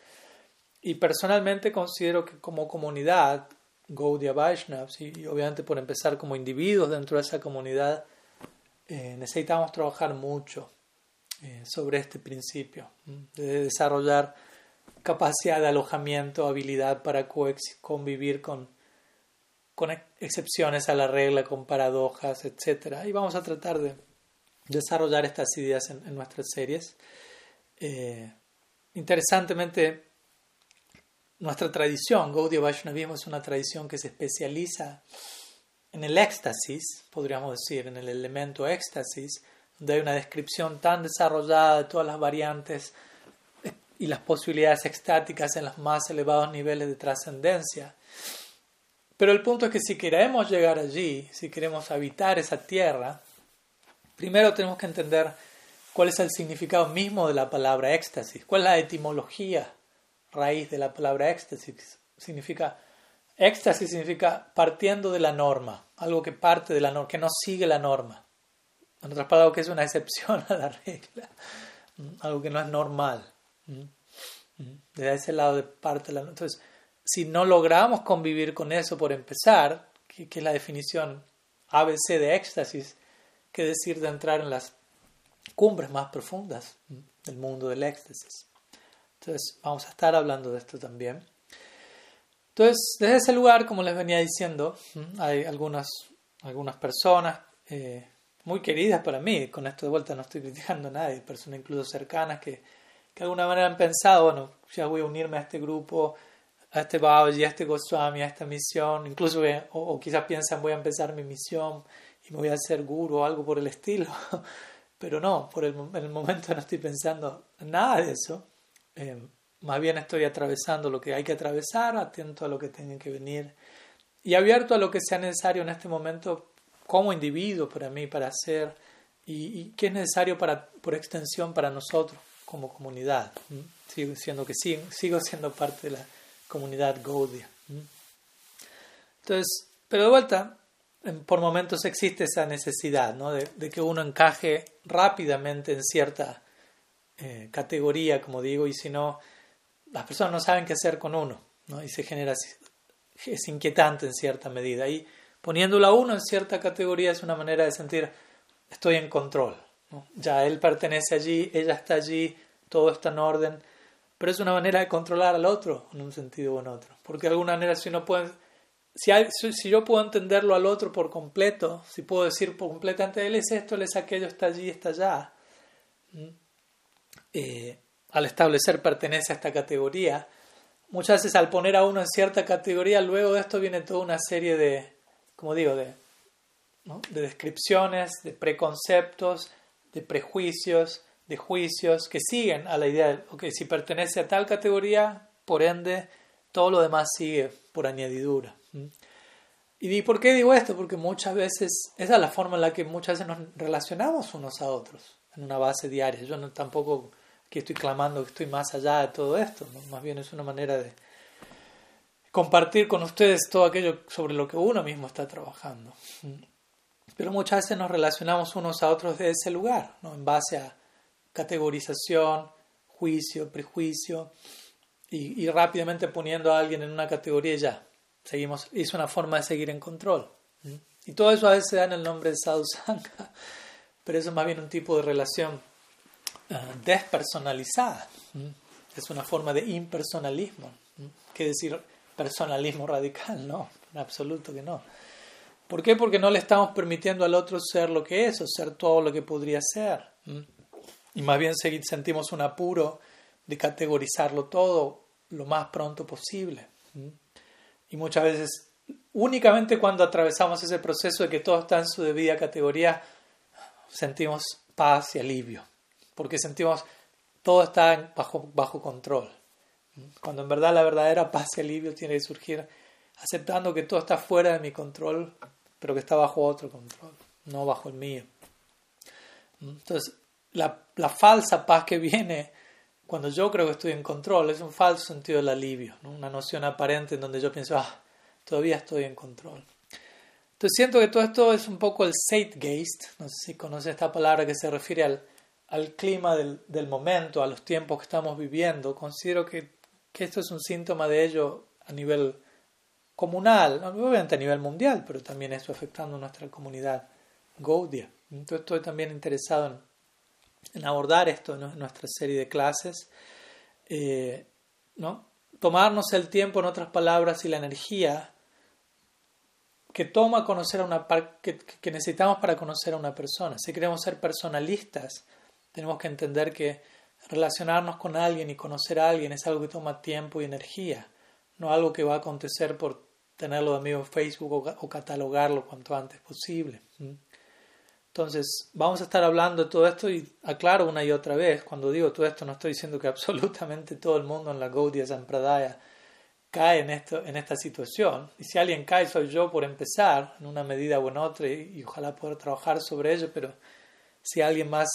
Y personalmente considero que como comunidad, Gaudiya Vaishnavas, y, obviamente por empezar como individuos dentro de esa comunidad, eh, necesitamos trabajar mucho eh, sobre este principio, de desarrollar capacidad de alojamiento, habilidad para convivir con, con excepciones a la regla, con paradojas, etc. Y vamos a tratar de desarrollar estas ideas en, nuestras series. Eh, interesantemente, nuestra tradición, Gaudiya Vaishnavismo, es una tradición que se especializa en el éxtasis, podríamos decir, en el elemento éxtasis, donde hay una descripción tan desarrollada de todas las variantes y las posibilidades extáticas en los más elevados niveles de trascendencia. Pero el punto es que si queremos llegar allí, si queremos habitar esa tierra, primero tenemos que entender cuál es el significado mismo de la palabra éxtasis, cuál es la etimología raíz de la palabra éxtasis. Significa, éxtasis significa partiendo de la norma, algo que parte de la norma, que no sigue la norma. En otras palabras, que es una excepción a la regla, algo que no es normal. Desde ese lado de parte de la Entonces, si no logramos convivir con eso por empezar, que, es la definición ABC de éxtasis, que decir de entrar en las cumbres más profundas del mundo del éxtasis. Entonces, vamos a estar hablando de esto también. Entonces, desde ese lugar, como les venía diciendo, hay algunas, algunas personas eh, muy queridas para mí, con esto de vuelta no estoy criticando a nadie, personas incluso cercanas que, que de alguna manera han pensado, bueno, ya voy a unirme a este grupo, a este Babaji, a este Goswami, a esta misión, incluso, o, quizás piensan voy a empezar mi misión y me voy a hacer guru o algo por el estilo, pero no, por el, el momento no estoy pensando nada de eso, eh, más bien estoy atravesando lo que hay que atravesar, atento a lo que tiene que venir y abierto a lo que sea necesario en este momento como individuo para mí, para hacer y, y qué es necesario para, por extensión para nosotros como comunidad. Sigo siendo que sigo, sigo siendo parte de la comunidad Gaudia. Entonces, pero de vuelta, por momentos existe esa necesidad ¿no? de, que uno encaje rápidamente en cierta eh, categoría, como digo, y si no, las personas no saben qué hacer con uno, ¿no? y se genera, es inquietante en cierta medida. Y poniéndolo a uno en cierta categoría es una manera de sentir, estoy en control. Ya él pertenece allí, ella está allí, todo está en orden, pero es una manera de controlar al otro en un sentido o en otro. Porque de alguna manera si, no puede, si, si yo puedo entenderlo al otro por completo, si puedo decir por completamente, él es esto, él es aquello, está allí, está allá, eh, al establecer pertenece a esta categoría, muchas veces al poner a uno en cierta categoría, luego de esto viene toda una serie de, como digo, de, de descripciones, de preconceptos, de prejuicios, de juicios que siguen a la idea de, ok, si pertenece a tal categoría, por ende, todo lo demás sigue por añadidura. ¿Y por qué digo esto? Porque muchas veces, esa es la forma en la que muchas veces nos relacionamos unos a otros, en una base diaria. Yo tampoco que estoy clamando que estoy más allá de todo esto, más bien es una manera de compartir con ustedes todo aquello sobre lo que uno mismo está trabajando. Pero muchas veces nos relacionamos unos a otros de ese lugar, ¿no? en base a categorización, juicio, prejuicio, y, rápidamente poniendo a alguien en una categoría ya. Seguimos, es una forma de seguir en control. Y todo eso a veces da en el nombre de sadhusanga, pero eso es más bien un tipo de relación ah, despersonalizada. Es una forma de impersonalismo. ¿Qué decir personalismo radical? No, en absoluto que no. ¿Por qué? Porque no le estamos permitiendo al otro ser lo que es o ser todo lo que podría ser. Y más bien sentimos un apuro de categorizarlo todo lo más pronto posible. Y muchas veces, únicamente cuando atravesamos ese proceso de que todo está en su debida categoría, sentimos paz y alivio, porque sentimos todo está bajo, bajo control. Cuando en verdad la verdadera paz y alivio tiene que surgir aceptando que todo está fuera de mi control, pero que está bajo otro control, no bajo el mío. Entonces, la, la falsa paz que viene cuando yo creo que estoy en control es un falso sentido del alivio, una noción aparente en donde yo pienso, ah, todavía estoy en control. Entonces siento que todo esto es un poco el Zeitgeist, no sé si conoce esta palabra que se refiere al, al clima del, del, momento, a los tiempos que estamos viviendo. Considero que, que esto es un síntoma de ello a nivel comunal, obviamente a nivel mundial, pero también esto afectando a nuestra comunidad Gaudia. Entonces estoy también interesado en, en abordar esto en nuestra serie de clases, eh, ¿no? tomarnos el tiempo, en otras palabras, y la energía que toma conocer a una que, que necesitamos para conocer a una persona. Si queremos ser personalistas, tenemos que entender que relacionarnos con alguien y conocer a alguien es algo que toma tiempo y energía, no algo que va a acontecer por tenerlo de amigo en Facebook o, catalogarlo cuanto antes posible. Entonces, vamos a estar hablando de todo esto y aclaro una y otra vez, cuando digo todo esto no estoy diciendo que absolutamente todo el mundo en la Gaudiya Sampradaya cae en, esto, en esta situación. Y si alguien cae soy yo por empezar, en una medida o en otra, y, ojalá poder trabajar sobre ello, pero si alguien más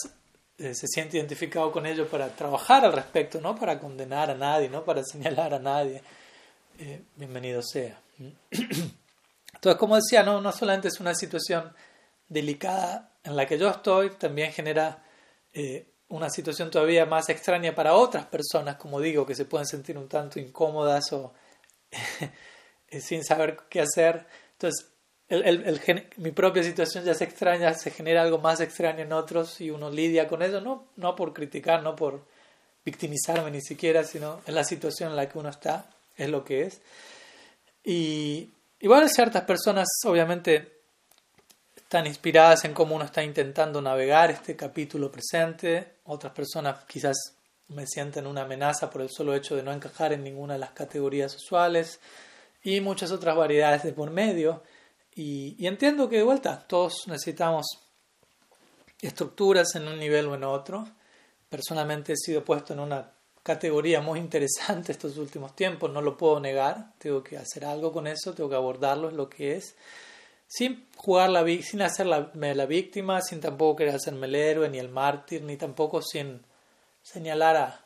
eh, se siente identificado con ello para trabajar al respecto, no para condenar a nadie, no para señalar a nadie, eh, bienvenido sea. Entonces, como decía, no, no solamente es una situación delicada en la que yo estoy, también genera eh, una situación todavía más extraña para otras personas, como digo, que se pueden sentir un tanto incómodas o sin saber qué hacer. Entonces, mi propia situación ya es extraña, se genera algo más extraño en otros y uno lidia con eso, no, no por criticar, no por victimizarme ni siquiera, sino en la situación en la que uno está, es lo que es. Y, igual ciertas personas obviamente están inspiradas en cómo uno está intentando navegar este capítulo presente, otras personas quizás me sienten una amenaza por el solo hecho de no encajar en ninguna de las categorías usuales y muchas otras variedades de por medio. Y, y entiendo que de vuelta todos necesitamos estructuras en un nivel o en otro. Personalmente he sido puesto en una categoría muy interesante estos últimos tiempos, no lo puedo negar, tengo que hacer algo con eso, tengo que abordarlo, es lo que es, sin jugar la sin hacerme la víctima, sin tampoco querer hacerme el héroe ni el mártir, ni tampoco sin señalar a,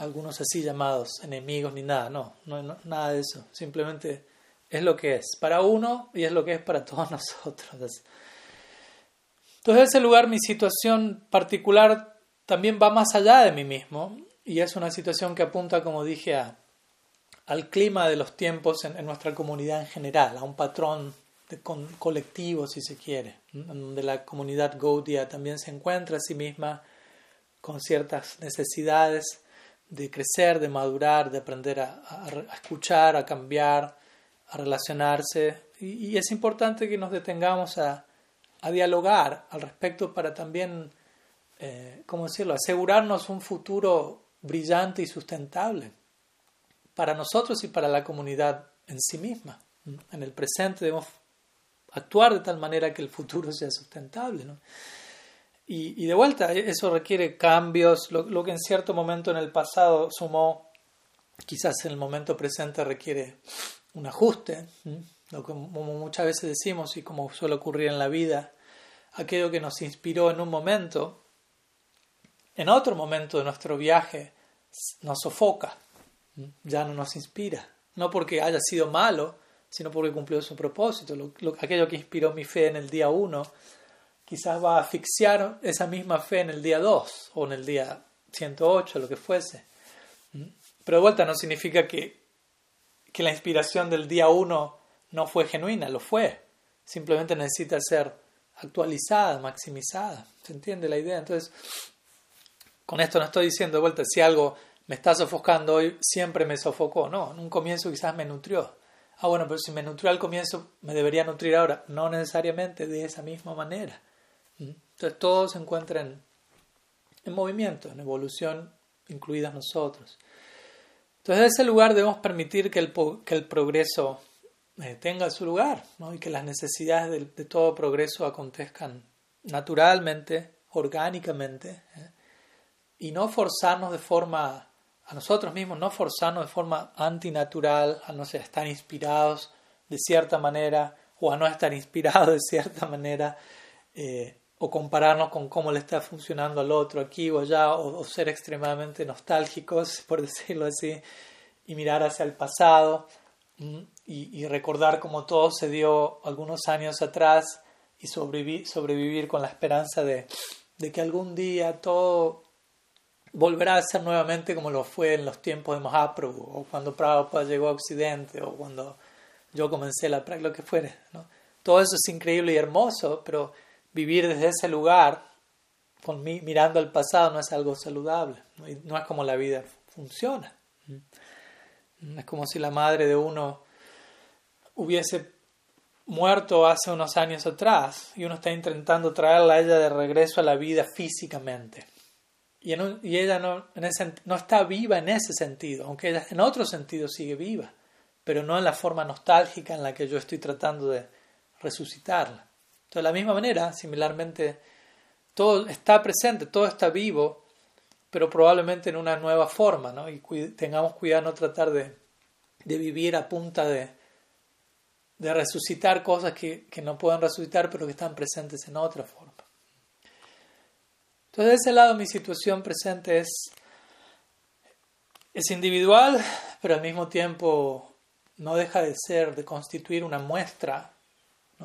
algunos así llamados enemigos ni nada, no, no, nada de eso, simplemente es lo que es para uno y es lo que es para todos nosotros. Entonces, en ese lugar mi situación particular también va más allá de mí mismo y es una situación que apunta, como dije, a, al clima de los tiempos en, nuestra comunidad en general, a un patrón de colectivo, si se quiere, donde la comunidad Gaudia también se encuentra a sí misma con ciertas necesidades de crecer, de madurar, de aprender a, escuchar, a cambiar, a relacionarse. Y, es importante que nos detengamos a, a dialogar al respecto para también, eh, ¿cómo decirlo?, asegurarnos un futuro brillante y sustentable para nosotros y para la comunidad en sí misma. En el presente debemos actuar de tal manera que el futuro sea sustentable. Y, de vuelta, eso requiere cambios, lo, que en cierto momento en el pasado sumó, quizás en el momento presente requiere un ajuste, lo que muchas veces decimos y como suele ocurrir en la vida, aquello que nos inspiró en un momento, en otro momento de nuestro viaje nos sofoca, ya no nos inspira. No porque haya sido malo, sino porque cumplió su propósito. aquello que inspiró mi fe en el día 1, quizás va a asfixiar esa misma fe en el día 2 o en el día 108, lo que fuese. Pero de vuelta no significa que, que la inspiración del día 1 no fue genuina, lo fue. Simplemente necesita ser actualizada, maximizada. ¿Se entiende la idea? Entonces, con esto no estoy diciendo de vuelta, si algo me está sofocando hoy, siempre me sofocó. No, en un comienzo quizás me nutrió. Ah, bueno, pero si me nutrió al comienzo, me debería nutrir ahora. No necesariamente de esa misma manera. ¿Mm? Entonces todo se encuentra en, movimiento, en evolución, incluidas nosotros. Entonces, en ese lugar debemos permitir que el, progreso eh, tenga su lugar ¿no? y que las necesidades de, todo progreso acontezcan naturalmente, orgánicamente, ¿eh? Y no forzarnos de forma, a nosotros mismos, no forzarnos de forma antinatural a no ser, estar inspirados de cierta manera o a no estar inspirados de cierta manera. Eh, o compararnos con cómo le está funcionando al otro aquí o allá, o, ser extremadamente nostálgicos, por decirlo así, y mirar hacia el pasado y, recordar cómo todo se dio algunos años atrás y sobrevivir, sobrevivir con la esperanza de, que algún día todo volverá a ser nuevamente como lo fue en los tiempos de Mahaprabhu, o cuando Prabhupada llegó a Occidente, o cuando yo comencé la práctica, lo que fuere. Todo eso es increíble y hermoso, pero vivir desde ese lugar, mirando al pasado, no es algo saludable. ¿no? no es como la vida funciona. Es como si la madre de uno hubiese muerto hace unos años atrás y uno está intentando traerla a ella de regreso a la vida físicamente. Y, ella no, está viva en ese sentido, aunque ella en otro sentido sigue viva, pero no en la forma nostálgica en la que yo estoy tratando de resucitarla de la misma manera, similarmente, todo está presente, todo está vivo, pero probablemente en una nueva forma, ¿no? Y tengamos cuidado no tratar de, vivir a punta de, de resucitar cosas que, no pueden resucitar, pero que están presentes en otra forma. Entonces, de ese lado, mi situación presente es, es individual, pero al mismo tiempo no deja de ser, de constituir una muestra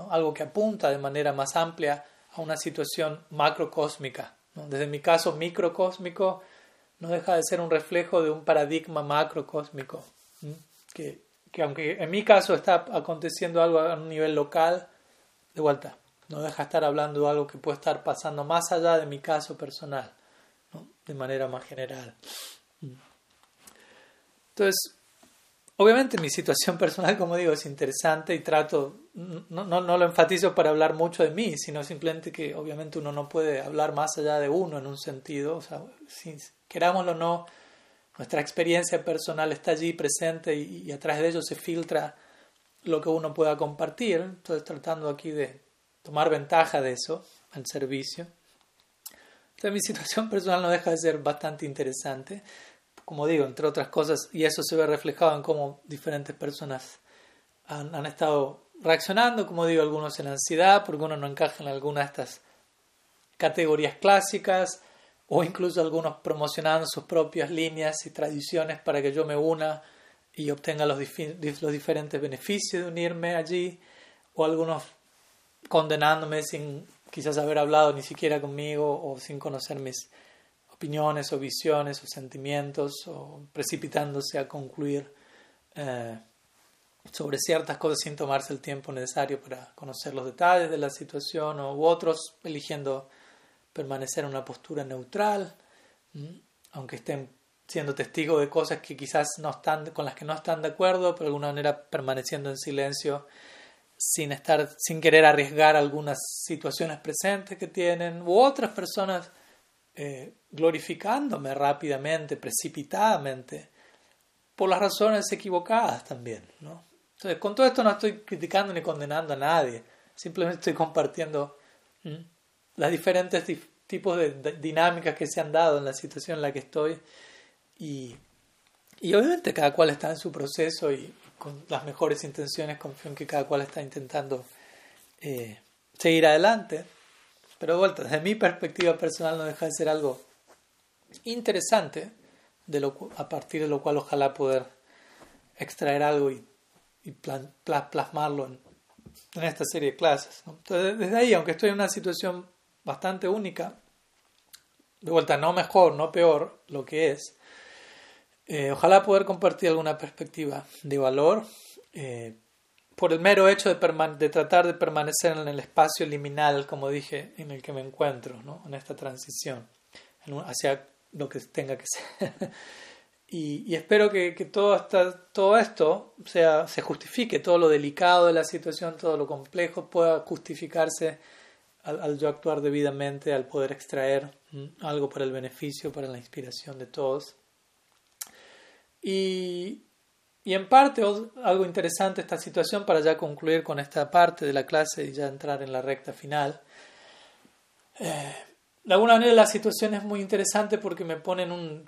algo que apunta de manera más amplia a una situación macrocósmica. Desde mi caso microcósmico, no deja de ser un reflejo de un paradigma macrocósmico, que, que aunque en mi caso está aconteciendo algo a un nivel local, de vuelta, no deja de estar hablando de algo que puede estar pasando más allá de mi caso personal, de manera más general. Entonces, Obviamente mi situación personal, como digo, es interesante y trato, no, no, no, lo enfatizo para hablar mucho de mí, sino simplemente que obviamente uno no puede hablar más allá de uno en un sentido, o sea, si querámoslo o no, nuestra experiencia personal está allí presente y, y a través de ello se filtra lo que uno pueda compartir, entonces tratando aquí de tomar ventaja de eso al servicio. Entonces mi situación personal no deja de ser bastante interesante como digo, entre otras cosas, y eso se ve reflejado en cómo diferentes personas han, estado reaccionando, como digo, algunos en ansiedad, porque uno no encaja en alguna de estas categorías clásicas, o incluso algunos promocionando sus propias líneas y tradiciones para que yo me una y obtenga los, los diferentes beneficios de unirme allí, o algunos condenándome sin quizás haber hablado ni siquiera conmigo o sin conocer mis opiniones o visiones o sentimientos o precipitándose a concluir eh, sobre ciertas cosas sin tomarse el tiempo necesario para conocer los detalles de la situación o, u otros eligiendo permanecer en una postura neutral, aunque estén siendo testigos de cosas que quizás no están con las que no están de acuerdo, pero de alguna manera permaneciendo en silencio sin estar sin querer arriesgar algunas situaciones presentes que tienen u otras personas eh, glorificándome rápidamente, precipitadamente, por las razones equivocadas también. ¿no? Entonces, con todo esto no estoy criticando ni condenando a nadie, simplemente estoy compartiendo las diferentes tipos de, dinámicas que se han dado en la situación en la que estoy y, y obviamente cada cual está en su proceso y con las mejores intenciones confío en que cada cual está intentando eh, seguir adelante. Pero de vuelta, desde mi perspectiva personal no deja de ser algo interesante, de lo, a partir de lo cual ojalá poder extraer algo y, plasmarlo en, esta serie de clases. Entonces, desde ahí, aunque estoy en una situación bastante única, de vuelta, no mejor, no peor, lo que es, eh, ojalá poder compartir alguna perspectiva de valor. Eh, por el mero hecho de, tratar de permanecer en el espacio liminal, como dije, en el que me encuentro, ¿no? en esta transición hacia lo que tenga que ser. y, espero que, todo esto sea, se justifique, todo lo delicado de la situación, todo lo complejo pueda justificarse al, yo actuar debidamente, al poder extraer algo para el beneficio, para la inspiración de todos. Y, en parte, algo interesante esta situación para ya concluir con esta parte de la clase y ya entrar en la recta final. Eh, de alguna manera la situación es muy interesante porque me pone en un,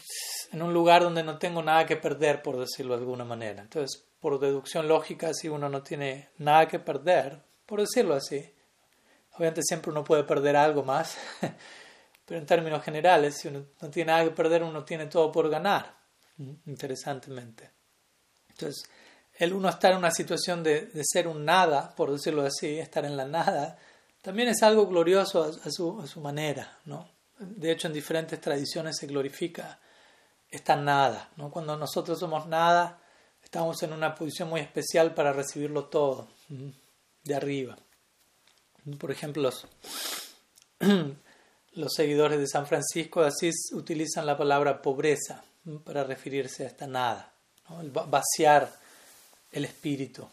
en un lugar donde no tengo nada que perder, por decirlo de alguna manera. Entonces, por deducción lógica, si uno no tiene nada que perder, por decirlo así, obviamente siempre uno puede perder algo más, pero en términos generales, si uno no tiene nada que perder, uno tiene todo por ganar, interesantemente. Entonces, el uno estar en una situación de, de ser un nada, por decirlo así, estar en la nada, también es algo glorioso a, su, a su, manera, ¿no? De hecho, en diferentes tradiciones se glorifica esta nada, ¿no? Cuando nosotros somos nada, estamos en una posición muy especial para recibirlo todo, de arriba. Por ejemplo, los, los seguidores de San Francisco de Asís utilizan la palabra pobreza para referirse a esta nada, vaciar el espíritu,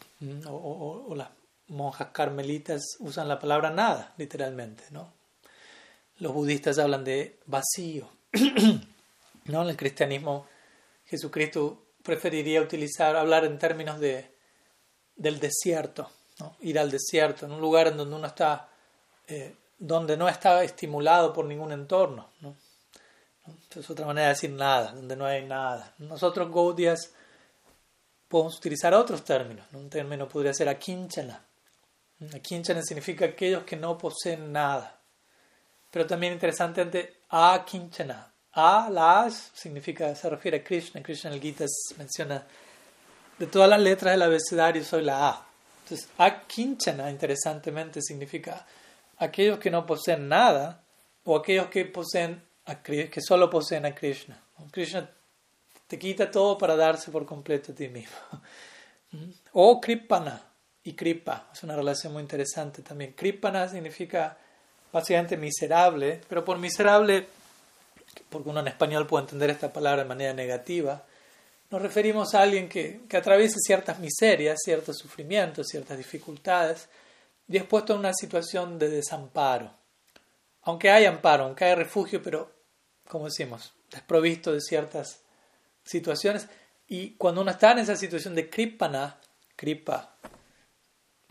o, las monjas carmelitas usan la palabra nada, literalmente, ¿no? Los budistas hablan de vacío, ¿no? En el cristianismo, Jesucristo preferiría utilizar, hablar en términos de, del desierto. Ir al desierto, en un lugar en donde uno está, eh, donde no está estimulado por ningún entorno, ¿no? Es otra manera de decir nada, donde no hay nada. Nosotros, Gaudias, podemos utilizar otros términos. Un término podría ser akinchana, Akinchana significa aquellos que no poseen nada. Pero también interesante a Kinchana. A, la A significa, se refiere a Krishna. Krishna el Gita menciona de todas las letras del abecedario soy la A. Entonces, a Kinchana, interesantemente, significa aquellos que no poseen nada o aquellos que poseen que solo poseen a Krishna. Krishna te quita todo para darse por completo a ti mismo. O Kripana, y Kripa. Es una relación muy interesante también. Kripana significa básicamente miserable, pero por miserable, porque uno en español puede entender esta palabra de manera negativa, nos referimos a alguien que, que atraviesa ciertas miserias, ciertos sufrimientos, ciertas dificultades, y es puesto en una situación de desamparo. Aunque hay amparo, aunque hay refugio, pero, como decimos, desprovisto de ciertas situaciones. Y cuando uno está en esa situación de kripana, kripa,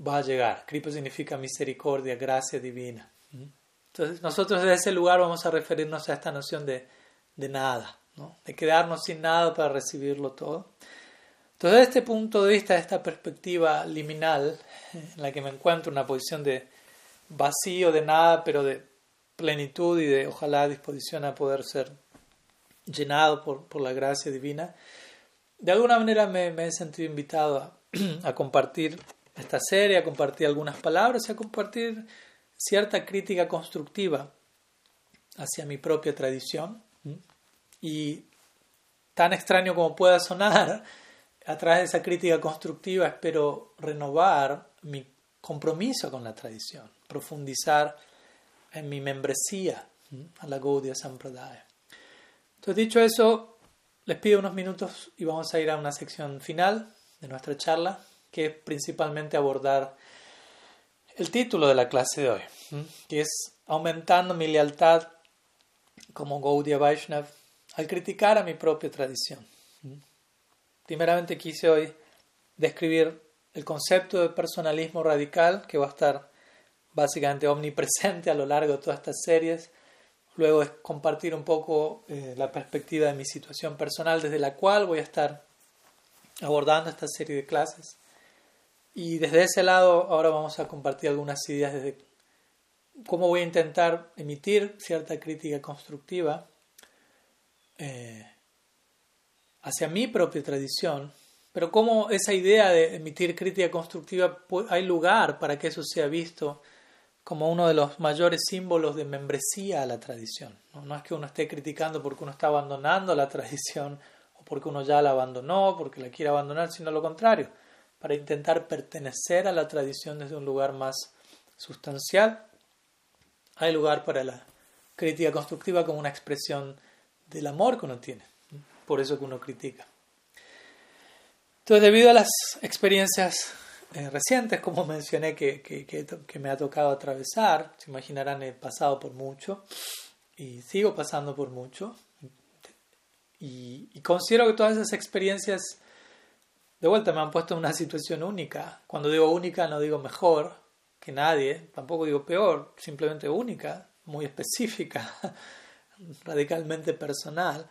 va a llegar. Kripa significa misericordia, gracia divina. Entonces, nosotros desde ese lugar vamos a referirnos a esta noción de, de nada, de quedarnos sin nada para recibirlo todo. Entonces, desde este punto de vista, de esta perspectiva liminal, en la que me encuentro en una posición de vacío, de nada, pero de plenitud y de ojalá disposición a poder ser llenado por, por la gracia divina, de alguna manera me, he sentido invitado a, a compartir esta serie, a compartir algunas palabras y a compartir cierta crítica constructiva hacia mi propia tradición. Y tan extraño como pueda sonar, a través de esa crítica constructiva espero renovar mi compromiso con la tradición, profundizar en mi membresía a la Gaudiya Sampradaya. Entonces, dicho eso, les pido unos minutos y vamos a ir a una sección final de nuestra charla que es principalmente abordar el título de la clase de hoy, que es aumentando mi lealtad como Gaudiya Vaishnav al criticar a mi propia tradición. Primeramente quise hoy describir el concepto de personalismo radical que va a estar básicamente omnipresente a lo largo de todas estas series. Luego es compartir un poco eh, la perspectiva de mi situación personal desde la cual voy a estar abordando esta serie de clases. Y desde ese lado ahora vamos a compartir algunas ideas desde cómo voy a intentar emitir cierta crítica constructiva eh, hacia mi propia tradición, pero cómo esa idea de emitir crítica constructiva hay lugar para que eso sea visto como uno de los mayores símbolos de membresía a la tradición. No, es que uno esté criticando porque uno está abandonando la tradición o porque uno ya la abandonó, porque la quiere abandonar, sino lo contrario para intentar pertenecer a la tradición desde un lugar más sustancial. Hay lugar para la crítica constructiva como una expresión del amor que uno tiene, por eso que uno critica. Entonces, debido a las experiencias eh, recientes, como mencioné, que, que, que, me ha tocado atravesar, se imaginarán, he pasado por mucho y sigo pasando por mucho. Y, considero que todas esas experiencias, de vuelta, me han puesto en una situación única. Cuando digo única, no digo mejor que nadie, tampoco digo peor, simplemente única, muy específica, radicalmente personal.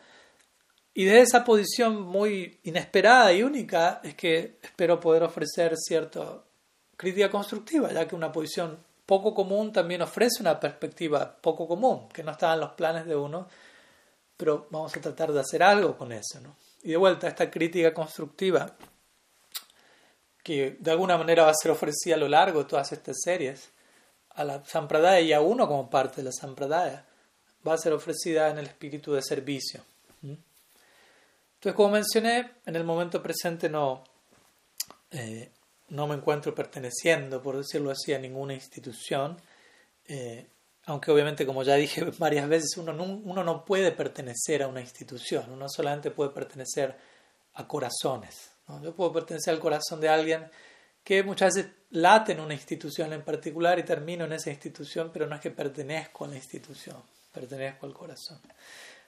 Y de esa posición muy inesperada y única es que espero poder ofrecer cierta crítica constructiva, ya que una posición poco común también ofrece una perspectiva poco común, que no está en los planes de uno, pero vamos a tratar de hacer algo con eso. ¿no? Y de vuelta, esta crítica constructiva, que de alguna manera va a ser ofrecida a lo largo de todas estas series, a la Sampradaya y a uno como parte de la Sampradaya, va a ser ofrecida en el espíritu de servicio. Entonces, como mencioné, en el momento presente no, eh, no me encuentro perteneciendo, por decirlo así, a ninguna institución. Eh, aunque obviamente, como ya dije varias veces, uno no, uno no puede pertenecer a una institución, uno solamente puede pertenecer a corazones. Yo puedo pertenecer al corazón de alguien que muchas veces late en una institución en particular y termino en esa institución, pero no es que pertenezco a la institución, pertenezco al corazón.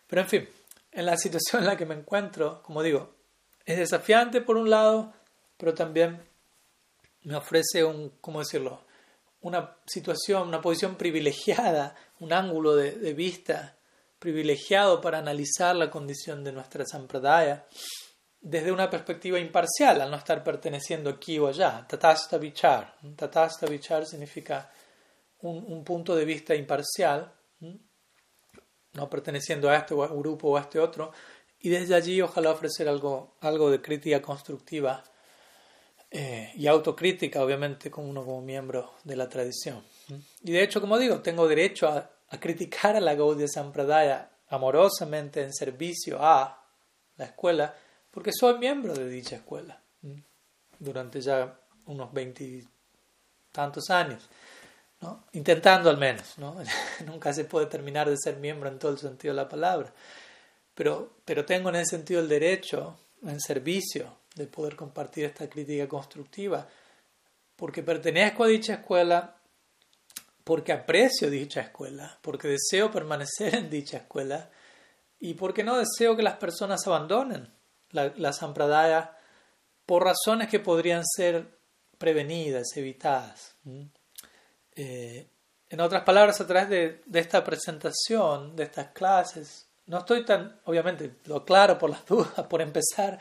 Pero en fin, en la situación en la que me encuentro, como digo, es desafiante por un lado, pero también me ofrece un, ¿cómo decirlo? una situación, una posición privilegiada, un ángulo de, vista privilegiado para analizar la condición de nuestra sampradaya desde una perspectiva imparcial, al no estar perteneciendo aquí o allá. Tatasta vichar. Tatasta vichar significa un, punto de vista imparcial, no perteneciendo a este grupo o a este otro, y desde allí ojalá ofrecer algo, algo de crítica constructiva eh, y autocrítica, obviamente, como uno como miembro de la tradición. Y de hecho, como digo, tengo derecho a, criticar a la Gaudiya Sampradaya amorosamente en servicio a la escuela, porque soy miembro de dicha escuela durante ya unos veintitantos años, ¿no? intentando al menos. ¿no? Nunca se puede terminar de ser miembro en todo el sentido de la palabra, pero, pero tengo en ese sentido el derecho en servicio de poder compartir esta crítica constructiva, porque pertenezco a dicha escuela, porque aprecio dicha escuela, porque deseo permanecer en dicha escuela y porque no deseo que las personas abandonen la, la sampradaya por razones que podrían ser prevenidas, evitadas. Eh, en otras palabras, a través de, esta presentación, de estas clases, no estoy tan, obviamente, lo aclaro por las dudas, por empezar,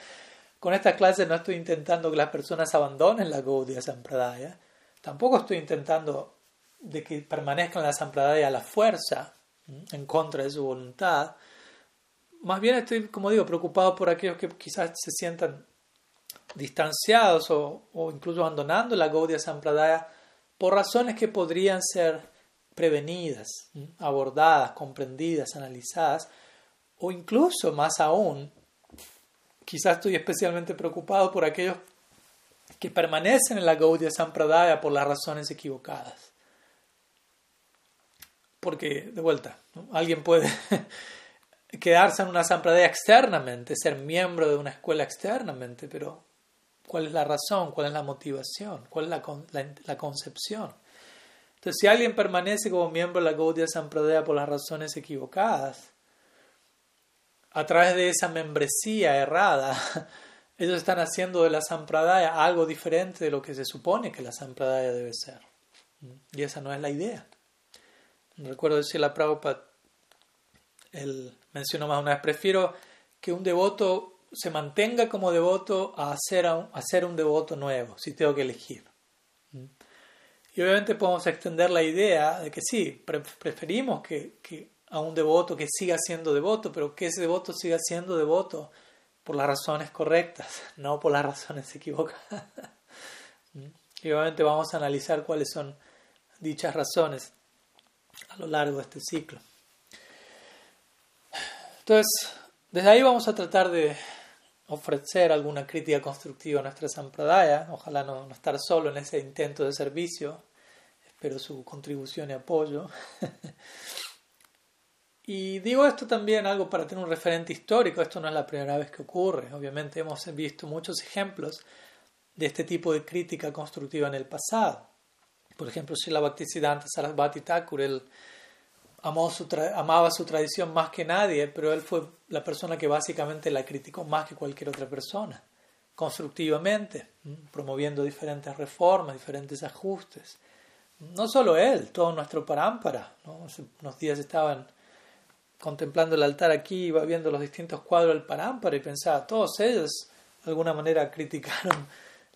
con esta clase no estoy intentando que las personas abandonen la Gaudiya Sampradaya, tampoco estoy intentando de que permanezcan en la Sampradaya a la fuerza, en contra de su voluntad. Más bien estoy, como digo, preocupado por aquellos que quizás se sientan distanciados o, incluso abandonando la Gaudiya Sampradaya por razones que podrían ser prevenidas, abordadas, comprendidas, analizadas, o incluso más aún quizás estoy especialmente preocupado por aquellos que permanecen en la Gaudiya Sampradaya por las razones equivocadas. Porque, de vuelta, alguien puede quedarse en una Sampradaya externamente, ser miembro de una escuela externamente, pero ¿cuál es la razón? ¿Cuál es la motivación? ¿Cuál es la, la, concepción? Entonces, si alguien permanece como miembro de la Gaudiya Sampradaya por las razones equivocadas, a través de esa membresía errada, ellos están haciendo de la sampradaya algo diferente de lo que se supone que la sampradaya debe ser. Y esa no es la idea. Recuerdo decir la Prabhupada, él mencionó más una vez, prefiero que un devoto se mantenga como devoto a ser, a, un devoto nuevo, si tengo que elegir. Y obviamente podemos extender la idea de que sí, preferimos que, que a un devoto que siga siendo devoto, pero que ese devoto siga siendo devoto por las razones correctas, no por las razones equivocadas. y obviamente vamos a analizar cuáles son dichas razones a lo largo de este ciclo. Entonces, desde ahí vamos a tratar de ofrecer alguna crítica constructiva a nuestra Sampradaya, ojalá no, estar solo en ese intento de servicio, espero su contribución y apoyo. Y digo esto también algo para tener un referente histórico, esto no es la primera vez que ocurre, obviamente hemos visto muchos ejemplos de este tipo de crítica constructiva en el pasado. Por ejemplo, Srila Bhaktisiddhanta Sarasvati Thakur, él amó su amaba su tradición más que nadie, pero él fue la persona que básicamente la criticó más que cualquier otra persona, constructivamente, promoviendo diferentes reformas, diferentes ajustes. No solo él, todo nuestro parámpara. ¿no? Unos días estaban contemplando el altar aquí, iba viendo los distintos cuadros del parámpara y pensaba, todos ellos de alguna manera criticaron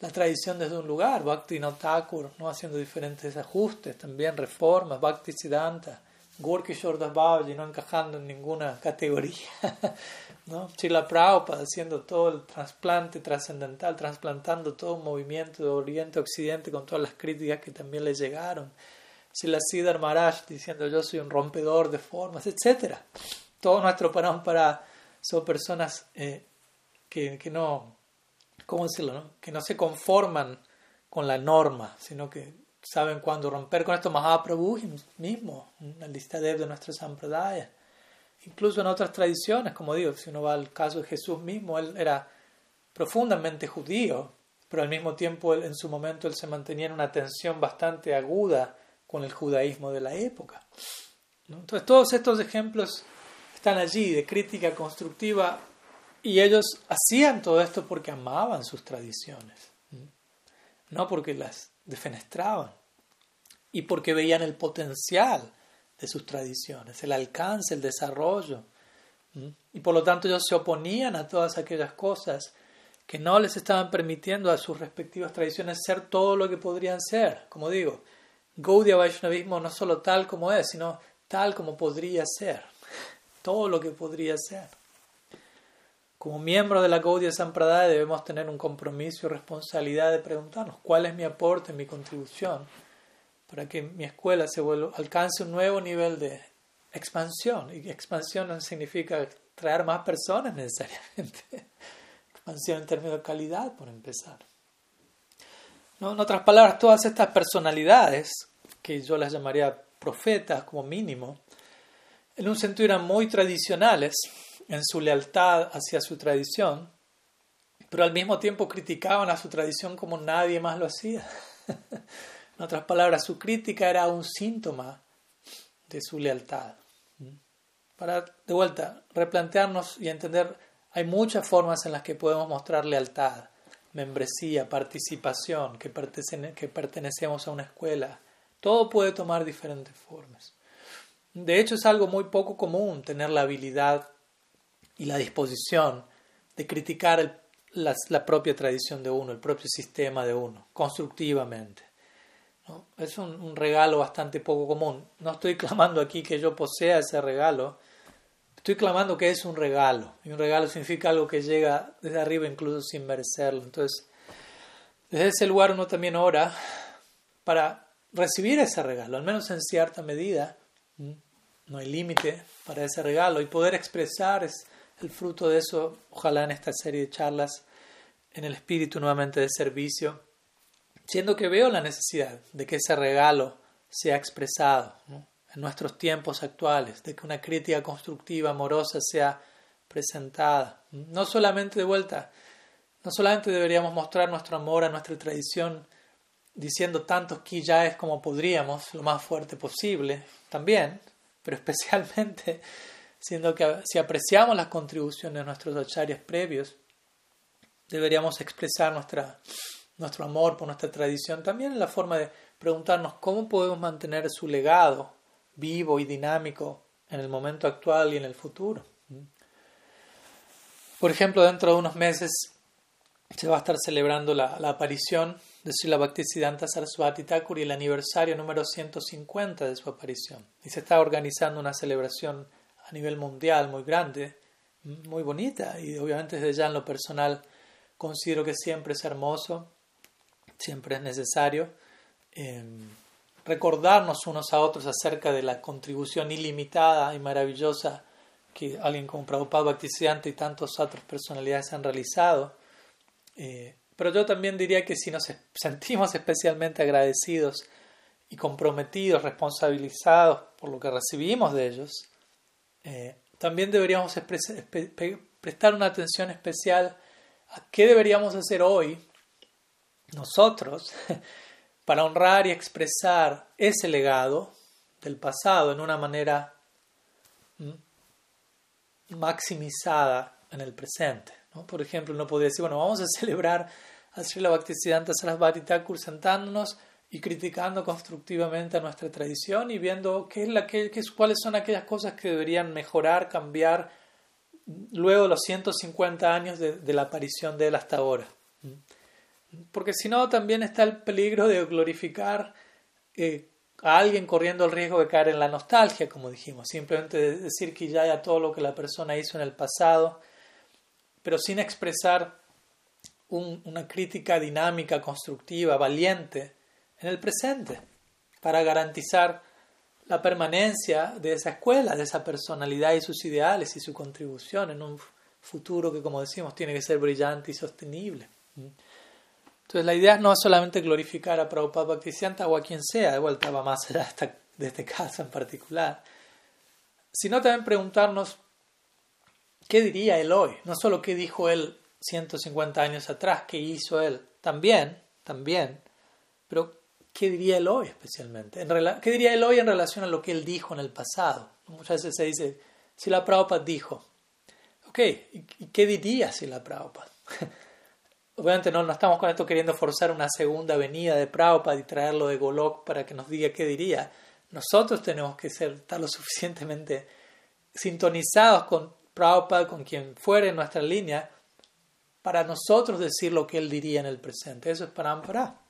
la tradición desde un lugar, Bhakti Thakur, ¿no? haciendo diferentes ajustes, también reformas, Bhakti Siddhanta, Gorky Das Babaji no encajando en ninguna categoría, ¿no? Chila Prabhupada haciendo todo el trasplante trascendental, trasplantando todo un movimiento de Oriente a Occidente con todas las críticas que también le llegaron, Chila Siddhar Maharaj diciendo yo soy un rompedor de formas, etc. Todo nuestro para son personas eh, que, que no ¿cómo decirlo? Que no se conforman con la norma, sino que saben cuándo romper con esto. Mahaprabhu mismo, la lista de nuestra sampradaya. Incluso en otras tradiciones, como digo, si uno va al caso de Jesús mismo, él era profundamente judío, pero al mismo tiempo en su momento él se mantenía en una tensión bastante aguda con el judaísmo de la época. Entonces todos estos ejemplos están allí de crítica constructiva y ellos hacían todo esto porque amaban sus tradiciones, no porque las defenestraban y porque veían el potencial de sus tradiciones, el alcance, el desarrollo. Y por lo tanto ellos se oponían a todas aquellas cosas que no les estaban permitiendo a sus respectivas tradiciones ser todo lo que podrían ser. Como digo, Gaudiya Vaishnavismo no solo tal como es, sino tal como podría ser. Todo lo que podría ser. Como miembro de la Gaudiya Sampradaya debemos tener un compromiso y responsabilidad de preguntarnos cuál es mi aporte, mi contribución, para que mi escuela se vuelva, alcance un nuevo nivel de expansión. Y expansión no significa traer más personas necesariamente. expansión en términos de calidad, por empezar. En otras palabras, todas estas personalidades, que yo las llamaría profetas como mínimo, en un sentido eran muy tradicionales, en su lealtad hacia su tradición, pero al mismo tiempo criticaban a su tradición como nadie más lo hacía. en otras palabras, su crítica era un síntoma de su lealtad. Para, de vuelta, replantearnos y entender, hay muchas formas en las que podemos mostrar lealtad, membresía, participación, que, que pertenecemos a una escuela. Todo puede tomar diferentes formas. De hecho, es algo muy poco común tener la habilidad y la disposición de criticar la, propia tradición de uno, el propio sistema de uno, constructivamente. Es un, regalo bastante poco común. No estoy clamando aquí que yo posea ese regalo, estoy clamando que es un regalo. Y un regalo significa algo que llega desde arriba incluso sin merecerlo. Entonces, desde ese lugar uno también ora para recibir ese regalo, al menos en cierta medida. No hay límite para ese regalo y poder expresar es, el fruto de eso, ojalá en esta serie de charlas, en el espíritu nuevamente de servicio, siendo que veo la necesidad de que ese regalo sea expresado en nuestros tiempos actuales, de que una crítica constructiva, amorosa sea presentada. No solamente de vuelta, no solamente deberíamos mostrar nuestro amor a nuestra tradición diciendo tantos es como podríamos, lo más fuerte posible, también, pero especialmente siendo que si apreciamos las contribuciones de nuestros acharyas previos, deberíamos expresar nuestra, nuestro amor por nuestra tradición también en la forma de preguntarnos cómo podemos mantener su legado vivo y dinámico en el momento actual y en el futuro. Por ejemplo, dentro de unos meses se va a estar celebrando la, aparición de Srila Bhaktisiddhanta Saraswati Thakur y el aniversario número 150 de su aparición. Y se está organizando una celebración a nivel mundial muy grande, muy bonita y obviamente desde ya en lo personal considero que siempre es hermoso, siempre es necesario em, recordarnos unos a otros acerca de la contribución ilimitada y maravillosa que alguien como Prabhupada Bhaktisiddhanta y tantas otras personalidades han realizado. Eh, pero yo también diría que si nos sentimos especialmente agradecidos y comprometidos, responsabilizados por lo que recibimos de ellos, eh, también deberíamos prestar una atención especial a qué deberíamos hacer hoy nosotros para honrar y expresar ese legado del pasado en una manera maximizada en el presente. Por ejemplo, uno podría decir, bueno, vamos a celebrar a Srila Bhaktisiddhanta Sarasvati Thakur sentándonos y criticando constructivamente a nuestra tradición y viendo qué es la, qué, cuáles son aquellas cosas que deberían mejorar, cambiar luego de los 150 años de, la aparición de él hasta ahora. Porque si no, también está el peligro de glorificar eh, a alguien corriendo el riesgo de caer en la nostalgia, como dijimos, simplemente decir que ya haya todo lo que la persona hizo en el pasado, pero sin expresar una crítica dinámica, constructiva, valiente en el presente, para garantizar la permanencia de esa escuela, de esa personalidad y sus ideales y su contribución en un futuro que, como decimos, tiene que ser brillante y sostenible. Entonces la idea no es solamente glorificar a Prabhupada Bhaktisiddhanta o a quien sea, de vuelta va más allá de, este caso en particular, sino también preguntarnos qué diría él hoy, no solo qué dijo él 150 años atrás, qué hizo él, también, también, pero qué diría él hoy especialmente, en qué diría él hoy en relación a lo que él dijo en el pasado. Muchas veces se dice, si la Prabhupada dijo, ok, ¿y qué diría si la Prabhupada? Obviamente no, no estamos con esto queriendo forzar una segunda venida de Prabhupada y traerlo de Golok para que nos diga qué diría. Nosotros tenemos que ser, estar lo suficientemente sintonizados con Prabhupada, con quien fuere en nuestra línea, para nosotros decir lo que él diría en el presente. Eso es para Ampara. ¿Mm?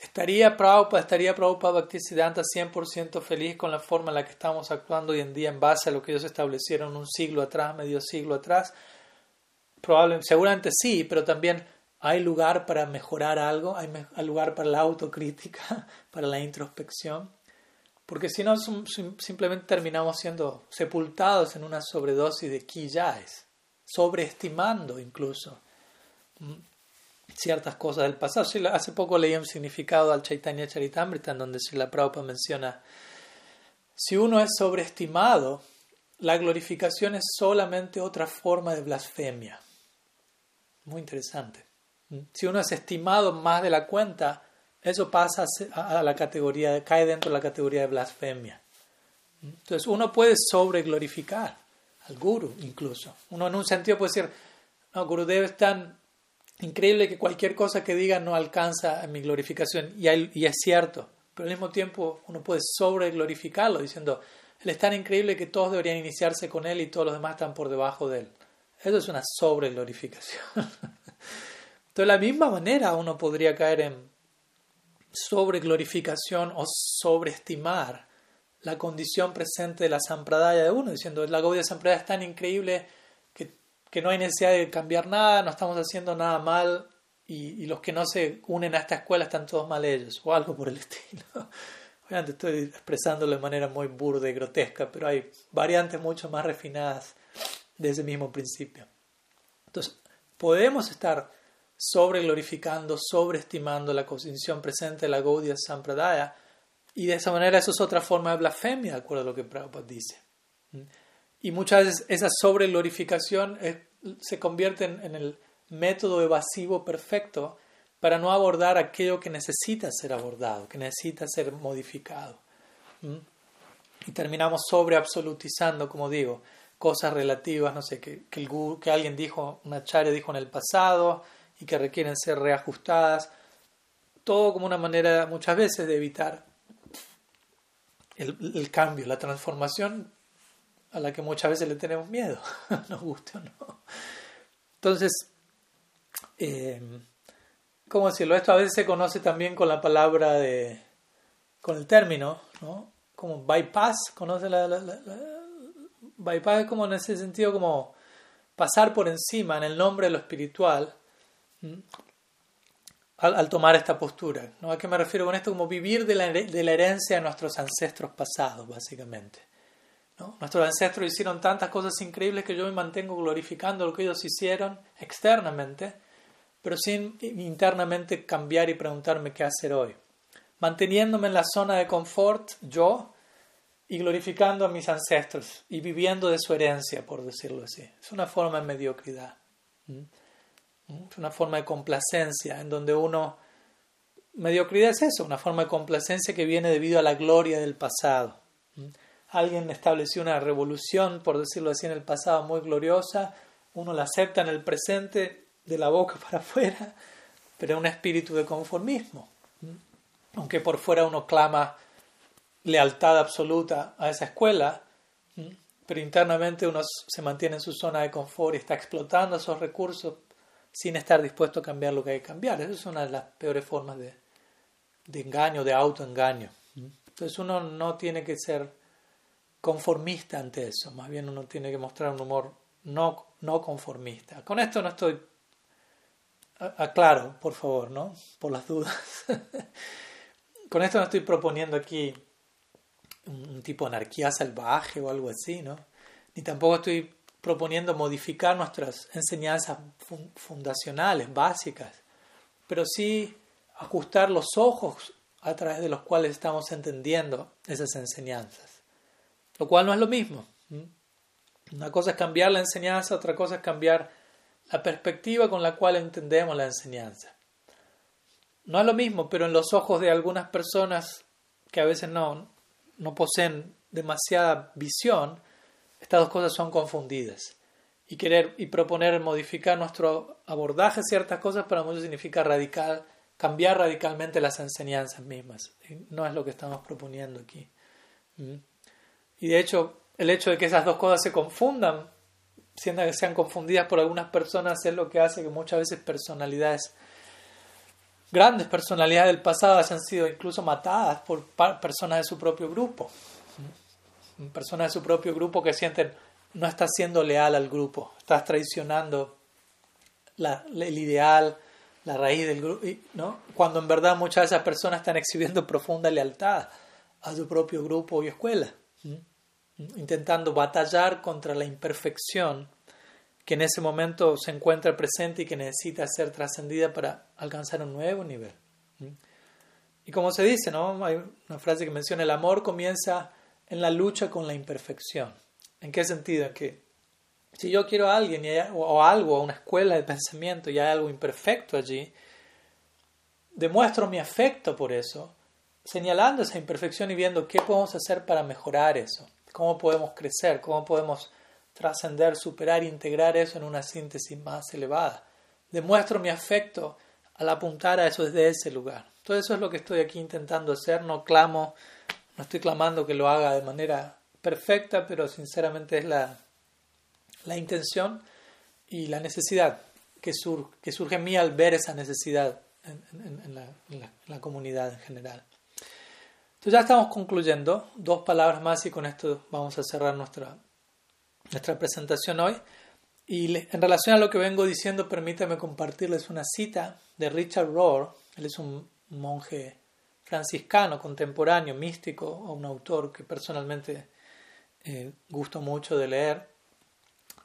¿Estaría Prabhupada, estaría Prabhupada Bhaktisiddhanta 100% feliz con la forma en la que estamos actuando hoy en día en base a lo que ellos establecieron un siglo atrás, medio siglo atrás? Probablemente, seguramente sí, pero también hay lugar para mejorar algo, hay, lugar para la autocrítica, para la introspección, porque si no simplemente terminamos siendo sepultados en una sobredosis de quilláes, sobreestimando incluso mm, ciertas cosas del pasado. Hace poco leí un significado al Chaitanya Charitamrita en donde la Prabhupada menciona, si uno es sobreestimado, la glorificación es solamente otra forma de blasfemia. Muy interesante. Si uno es estimado más de la cuenta, eso pasa a la categoría, cae dentro de la categoría de blasfemia. Entonces uno puede sobreglorificar al guru incluso. Uno en un sentido puede decir, no, Gurudev es tan increíble que cualquier cosa que diga no alcanza a mi glorificación. Y, es cierto, pero al mismo tiempo uno puede sobreglorificarlo diciendo, él es tan increíble que todos deberían iniciarse con él y todos los demás están por debajo de él. Eso es una sobreglorificación. Entonces, de la misma manera uno podría caer en sobreglorificación o sobreestimar la condición presente de la sampradaya de uno, diciendo la Gaudiya Sampradaya es tan increíble que, no hay necesidad de cambiar nada, no estamos haciendo nada mal y, los que no se unen a esta escuela están todos mal ellos, o algo por el estilo. Obviamente estoy expresándolo de manera muy burda y grotesca, pero hay variantes mucho más refinadas de ese mismo principio. Entonces, podemos estar sobre glorificando, sobreestimando la condición presente de la Gaudiya Sampradaya, y de esa manera eso es otra forma de blasfemia, de acuerdo a lo que Prabhupada dice. Y muchas veces esa sobreglorificación se convierte en, el método evasivo perfecto para no abordar aquello que necesita ser abordado, que necesita ser modificado. Y terminamos sobre absolutizando, como digo, cosas relativas, no sé, que, que, alguien dijo, una charla dijo en el pasado y que requieren ser reajustadas. Todo como una manera muchas veces de evitar el, cambio, la transformación a la que muchas veces le tenemos miedo, nos guste o no. Entonces, eh, ¿cómo decirlo? Esto a veces se conoce también con la palabra de, con el término, ¿no? Como bypass, ¿conoce la bypass es como en ese sentido como pasar por encima en el nombre de lo espiritual al, tomar esta postura. ¿no? ¿A qué me refiero con esto? Como vivir de la, de la herencia de nuestros ancestros pasados, básicamente. Nuestros ancestros hicieron tantas cosas increíbles que yo me mantengo glorificando lo que ellos hicieron externamente, pero sin internamente cambiar y preguntarme qué hacer hoy. Manteniéndome en la zona de confort, yo, y glorificando a mis ancestros y viviendo de su herencia, por decirlo así. Es una forma de mediocridad. Es una forma de complacencia en donde uno mediocridad es eso, una forma de complacencia que viene debido a la gloria del pasado. Alguien estableció una revolución, por decirlo así, en el pasado muy gloriosa, uno la acepta en el presente de la boca para afuera, pero un espíritu de conformismo. Aunque por fuera uno clama lealtad absoluta a esa escuela, pero internamente uno se mantiene en su zona de confort y está explotando esos recursos sin estar dispuesto a cambiar lo que hay que cambiar. Esa es una de las peores formas de, de engaño, de autoengaño. Entonces uno no tiene que ser conformista ante eso, más bien uno tiene que mostrar un humor no, no conformista. Con esto no estoy, aclaro, por favor, ¿no? Por las dudas. Con esto no estoy proponiendo aquí un, tipo de anarquía salvaje o algo así, ¿no? Ni tampoco estoy proponiendo modificar nuestras enseñanzas fundacionales, básicas, pero sí ajustar los ojos a través de los cuales estamos entendiendo esas enseñanzas, lo cual no es lo mismo. Una cosa es cambiar la enseñanza, otra cosa es cambiar la perspectiva con la cual entendemos la enseñanza. No es lo mismo, pero en los ojos de algunas personas que a veces no, no poseen demasiada visión, estas dos cosas son confundidas. Y querer y proponer modificar nuestro abordaje ciertas cosas para muchos significa radical, cambiar radicalmente las enseñanzas mismas. No es lo que estamos proponiendo aquí. ¿Mm? Y de hecho, el hecho de que esas dos cosas se confundan, siendo que sean confundidas por algunas personas, es lo que hace que muchas veces personalidades grandes personalidades del pasado hayan sido incluso matadas por personas de su propio grupo. Personas de su propio grupo que sienten no estás siendo leal al grupo, estás traicionando el ideal, la raíz del grupo, ¿no? cuando en verdad muchas de esas personas están exhibiendo profunda lealtad a su propio grupo y escuela, intentando batallar contra la imperfección que en ese momento se encuentra presente y que necesita ser trascendida para alcanzar un nuevo nivel. Y como se dice, ¿no? hay una frase que menciona, el amor comienza en la lucha con la imperfección. ¿En qué sentido? En que si yo quiero a alguien o algo, a una escuela de pensamiento y hay algo imperfecto allí, demuestro mi afecto por eso, señalando esa imperfección y viendo qué podemos hacer para mejorar eso, cómo podemos crecer, cómo podemos trascender, superar integrar eso en una síntesis más elevada. Demuestro mi afecto al apuntar a eso desde ese lugar. Todo eso es lo que estoy aquí intentando hacer. No clamo, no estoy clamando que lo haga de manera perfecta, pero sinceramente es la, la intención y la necesidad que, que surge en mí al ver esa necesidad en la comunidad en general. Entonces ya estamos concluyendo. Dos palabras más y con esto vamos a cerrar nuestra nuestra presentación hoy. Y en relación a lo que vengo diciendo, permítame compartirles una cita de Richard Rohr. Él es un monje franciscano, contemporáneo, místico, un autor que personalmente eh, gusto mucho de leer.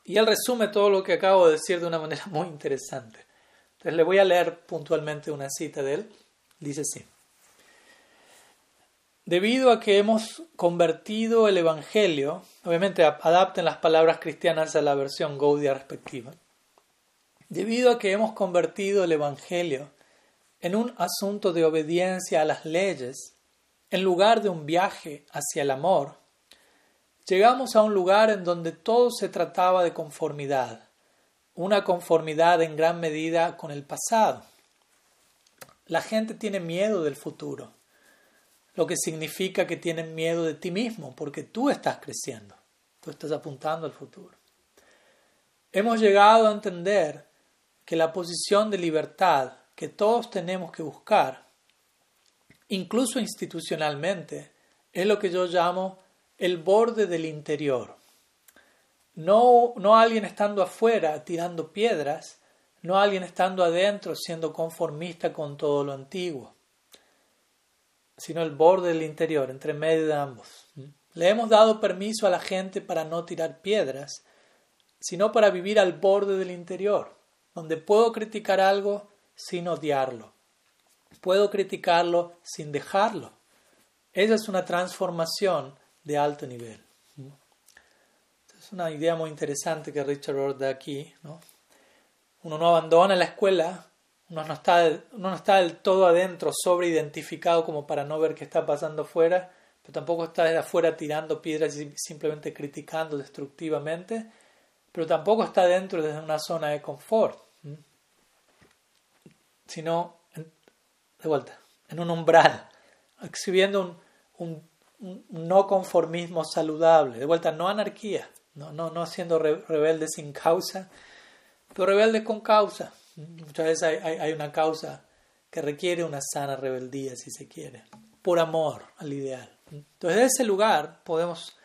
Y él resume todo lo que acabo de decir de una manera muy interesante. Entonces le voy a leer puntualmente una cita de él. Dice así. Debido a que hemos convertido el Evangelio, obviamente adapten las palabras cristianas a la versión Gaudia respectiva, debido a que hemos convertido el Evangelio en un asunto de obediencia a las leyes, en lugar de un viaje hacia el amor, llegamos a un lugar en donde todo se trataba de conformidad, una conformidad en gran medida con el pasado. La gente tiene miedo del futuro lo que significa que tienen miedo de ti mismo, porque tú estás creciendo, tú estás apuntando al futuro. Hemos llegado a entender que la posición de libertad que todos tenemos que buscar, incluso institucionalmente, es lo que yo llamo el borde del interior. No, no alguien estando afuera tirando piedras, no alguien estando adentro siendo conformista con todo lo antiguo sino el borde del interior, entre medio de ambos. Le hemos dado permiso a la gente para no tirar piedras, sino para vivir al borde del interior, donde puedo criticar algo sin odiarlo. Puedo criticarlo sin dejarlo. Esa es una transformación de alto nivel. Es una idea muy interesante que Richard Rohr da aquí. Uno no abandona la escuela uno no está, no está del todo adentro, sobreidentificado como para no ver qué está pasando afuera, pero tampoco está desde afuera tirando piedras y simplemente criticando destructivamente, pero tampoco está dentro desde una zona de confort, sino, de vuelta, en un umbral, exhibiendo un, un, no conformismo saludable, de vuelta, no anarquía, no, no, no siendo rebelde sin causa, pero rebelde con causa. Muchas veces hay, una causa que requiere una sana rebeldía, si se quiere, por amor al ideal. Entonces, de ese lugar podemos,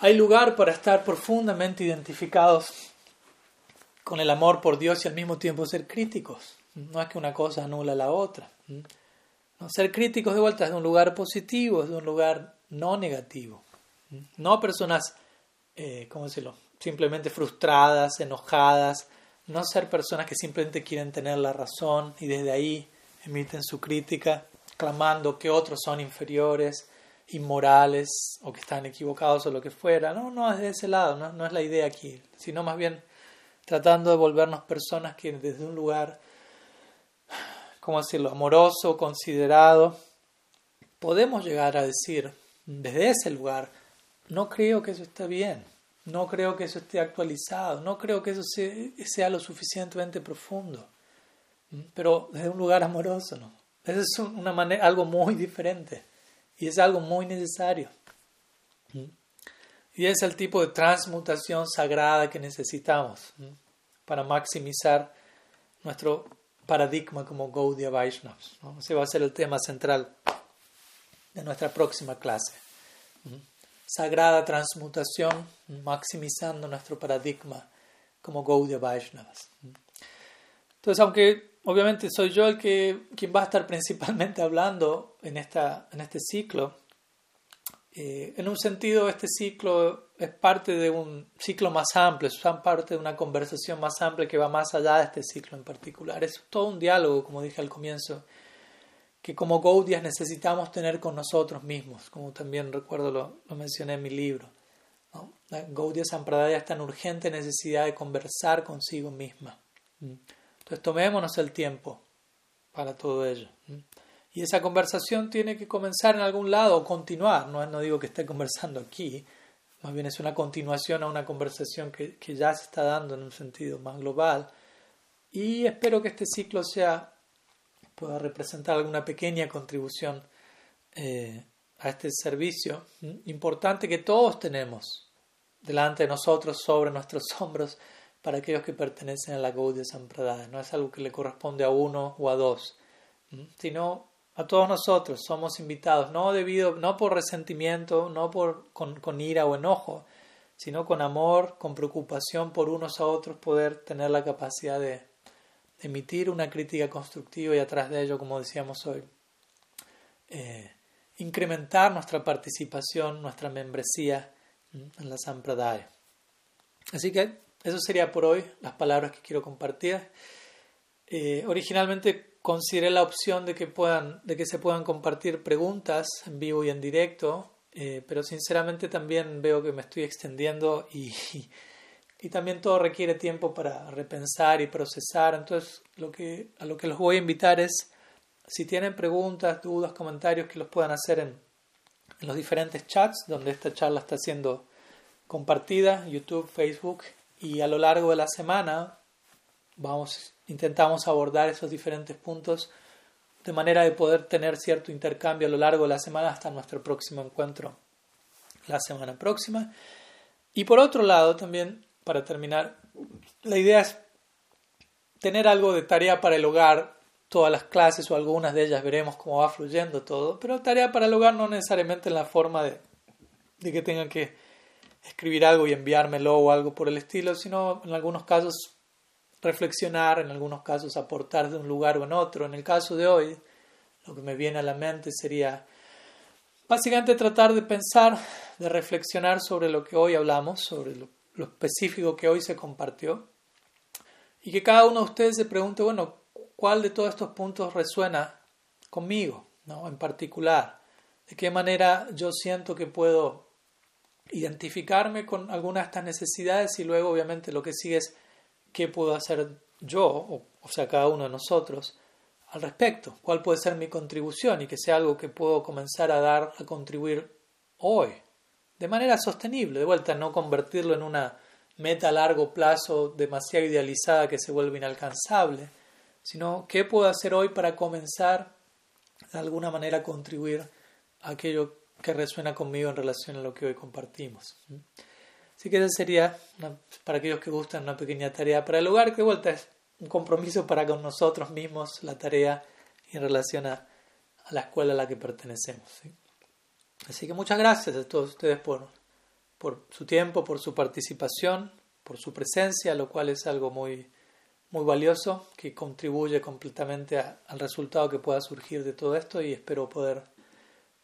hay lugar para estar profundamente identificados con el amor por Dios y al mismo tiempo ser críticos. No es que una cosa anula la otra. No, ser críticos de vuelta es de un lugar positivo, es de un lugar no negativo. No personas, eh, ¿cómo decirlo? Simplemente frustradas, enojadas. No ser personas que simplemente quieren tener la razón y desde ahí emiten su crítica, clamando que otros son inferiores, inmorales o que están equivocados o lo que fuera. No, no es de ese lado, no, no es la idea aquí, sino más bien tratando de volvernos personas que desde un lugar ¿cómo decirlo?, amoroso, considerado, podemos llegar a decir desde ese lugar, no creo que eso esté bien, no creo que eso esté actualizado, no creo que eso sea, lo suficientemente profundo, pero desde un lugar amoroso, ¿no? Eso es una manera, algo muy diferente y es algo muy necesario. Y es el tipo de transmutación sagrada que necesitamos para maximizar nuestro paradigma como Gaudiya Vaishnavas. Ese va a ser el tema central de nuestra próxima clase. Sagrada transmutación, maximizando nuestro paradigma como Gaudiya Vaishnavas. Entonces, aunque obviamente soy yo el que quien va a estar principalmente hablando en, esta, en este ciclo, eh, en un sentido este ciclo es parte de un ciclo más amplio, es parte de una conversación más amplia que va más allá de este ciclo en particular. Es todo un diálogo, como dije al comienzo, que como Gaudias necesitamos tener con nosotros mismos, como también recuerdo lo, lo mencioné en mi libro. ¿no? La Gaudiya Sampradaya está en urgente necesidad de conversar consigo misma. Entonces tomémonos el tiempo para todo ello. Y esa conversación tiene que comenzar en algún lado o continuar. No, no digo que esté conversando aquí, más bien es una continuación a una conversación que, que ya se está dando en un sentido más global. Y espero que este ciclo sea pueda representar alguna pequeña contribución eh, a este servicio importante que todos tenemos delante de nosotros, sobre nuestros hombros, para aquellos que pertenecen a la Gaudiya Sampradaya. No es algo que le corresponde a uno o a dos, sino a todos nosotros. Somos invitados, no debido, no por resentimiento, no por con, ira o enojo, sino con amor, con preocupación por unos a otros, poder tener la capacidad de, emitir una crítica constructiva y atrás de ello, como decíamos hoy, eh, incrementar nuestra participación, nuestra membresía en la Sampradaya. Así que eso sería por hoy las palabras que quiero compartir. Eh, originalmente consideré la opción de que, puedan, de que se puedan compartir preguntas en vivo y en directo, eh, pero sinceramente también veo que me estoy extendiendo y, y, también todo requiere tiempo para repensar y procesar. Entonces, lo que, a lo que los voy a invitar es, si tienen preguntas, dudas, comentarios, que los puedan hacer en, en los diferentes chats donde esta charla está siendo compartida, YouTube, Facebook, y a lo largo de la semana vamos intentamos abordar esos diferentes puntos de manera de poder tener cierto intercambio a lo largo de la semana hasta nuestro próximo encuentro la semana próxima. Y por otro lado, también, para terminar, la idea es tener algo de tarea para el hogar, todas las clases o algunas de ellas veremos cómo va fluyendo todo, pero tarea para el hogar no necesariamente en la forma de, que tengan que escribir algo y enviármelo o algo por el estilo, sino en algunos casos reflexionar, en algunos casos aportar de un lugar o en otro. En el caso de hoy, lo que me viene a la mente sería básicamente tratar de pensar, de reflexionar sobre lo que hoy hablamos, sobre lo, específico que hoy se compartió, y que cada uno de ustedes se pregunte, bueno, ¿cuál de todos estos puntos resuena conmigo, ¿no? en particular? ¿De qué manera yo siento que puedo identificarme con alguna de estas necesidades y luego obviamente lo que sigue es qué puedo hacer yo, o sea, cada uno de nosotros, al respecto? ¿Cuál puede ser mi contribución y que sea algo que puedo comenzar a dar, a contribuir hoy? De manera sostenible, de vuelta, no convertirlo en una meta a largo plazo demasiado idealizada que se vuelve inalcanzable, sino qué puedo hacer hoy para comenzar de alguna manera a contribuir a aquello que resuena conmigo en relación a lo que hoy compartimos. Así que esa sería, para aquellos que gustan, una pequeña tarea para el hogar, que de vuelta es un compromiso para con nosotros mismos, la tarea en relación a, la escuela a la que pertenecemos. Así que muchas gracias a todos ustedes por, por su tiempo, por su participación, por su presencia, lo cual es algo muy, muy valioso que contribuye completamente al resultado que pueda surgir de todo esto y espero poder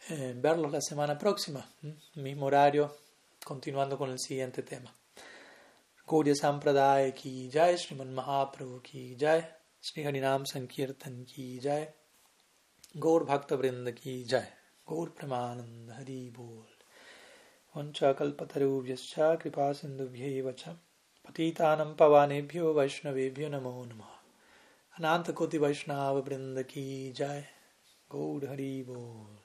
eh, verlos la semana próxima, mismo horario, continuando con el siguiente tema. Gauriya Sampradaya ki jai, Sriman Mahaprabhu ki jai, Sri Harinam Sankirtan ki jai, Gaur Bhakta Vrinda ki jai, Gaur Pramanand हरि बोल। वंशाकल्पतरुभ्यश्च कृपा सिन्धुभ्यैव च पतितानं पवानेभ्यो वैष्णवेभ्यो नमो नमः। अनंत कोटि वैष्णव वृंद की जय। गौर हरि बोल।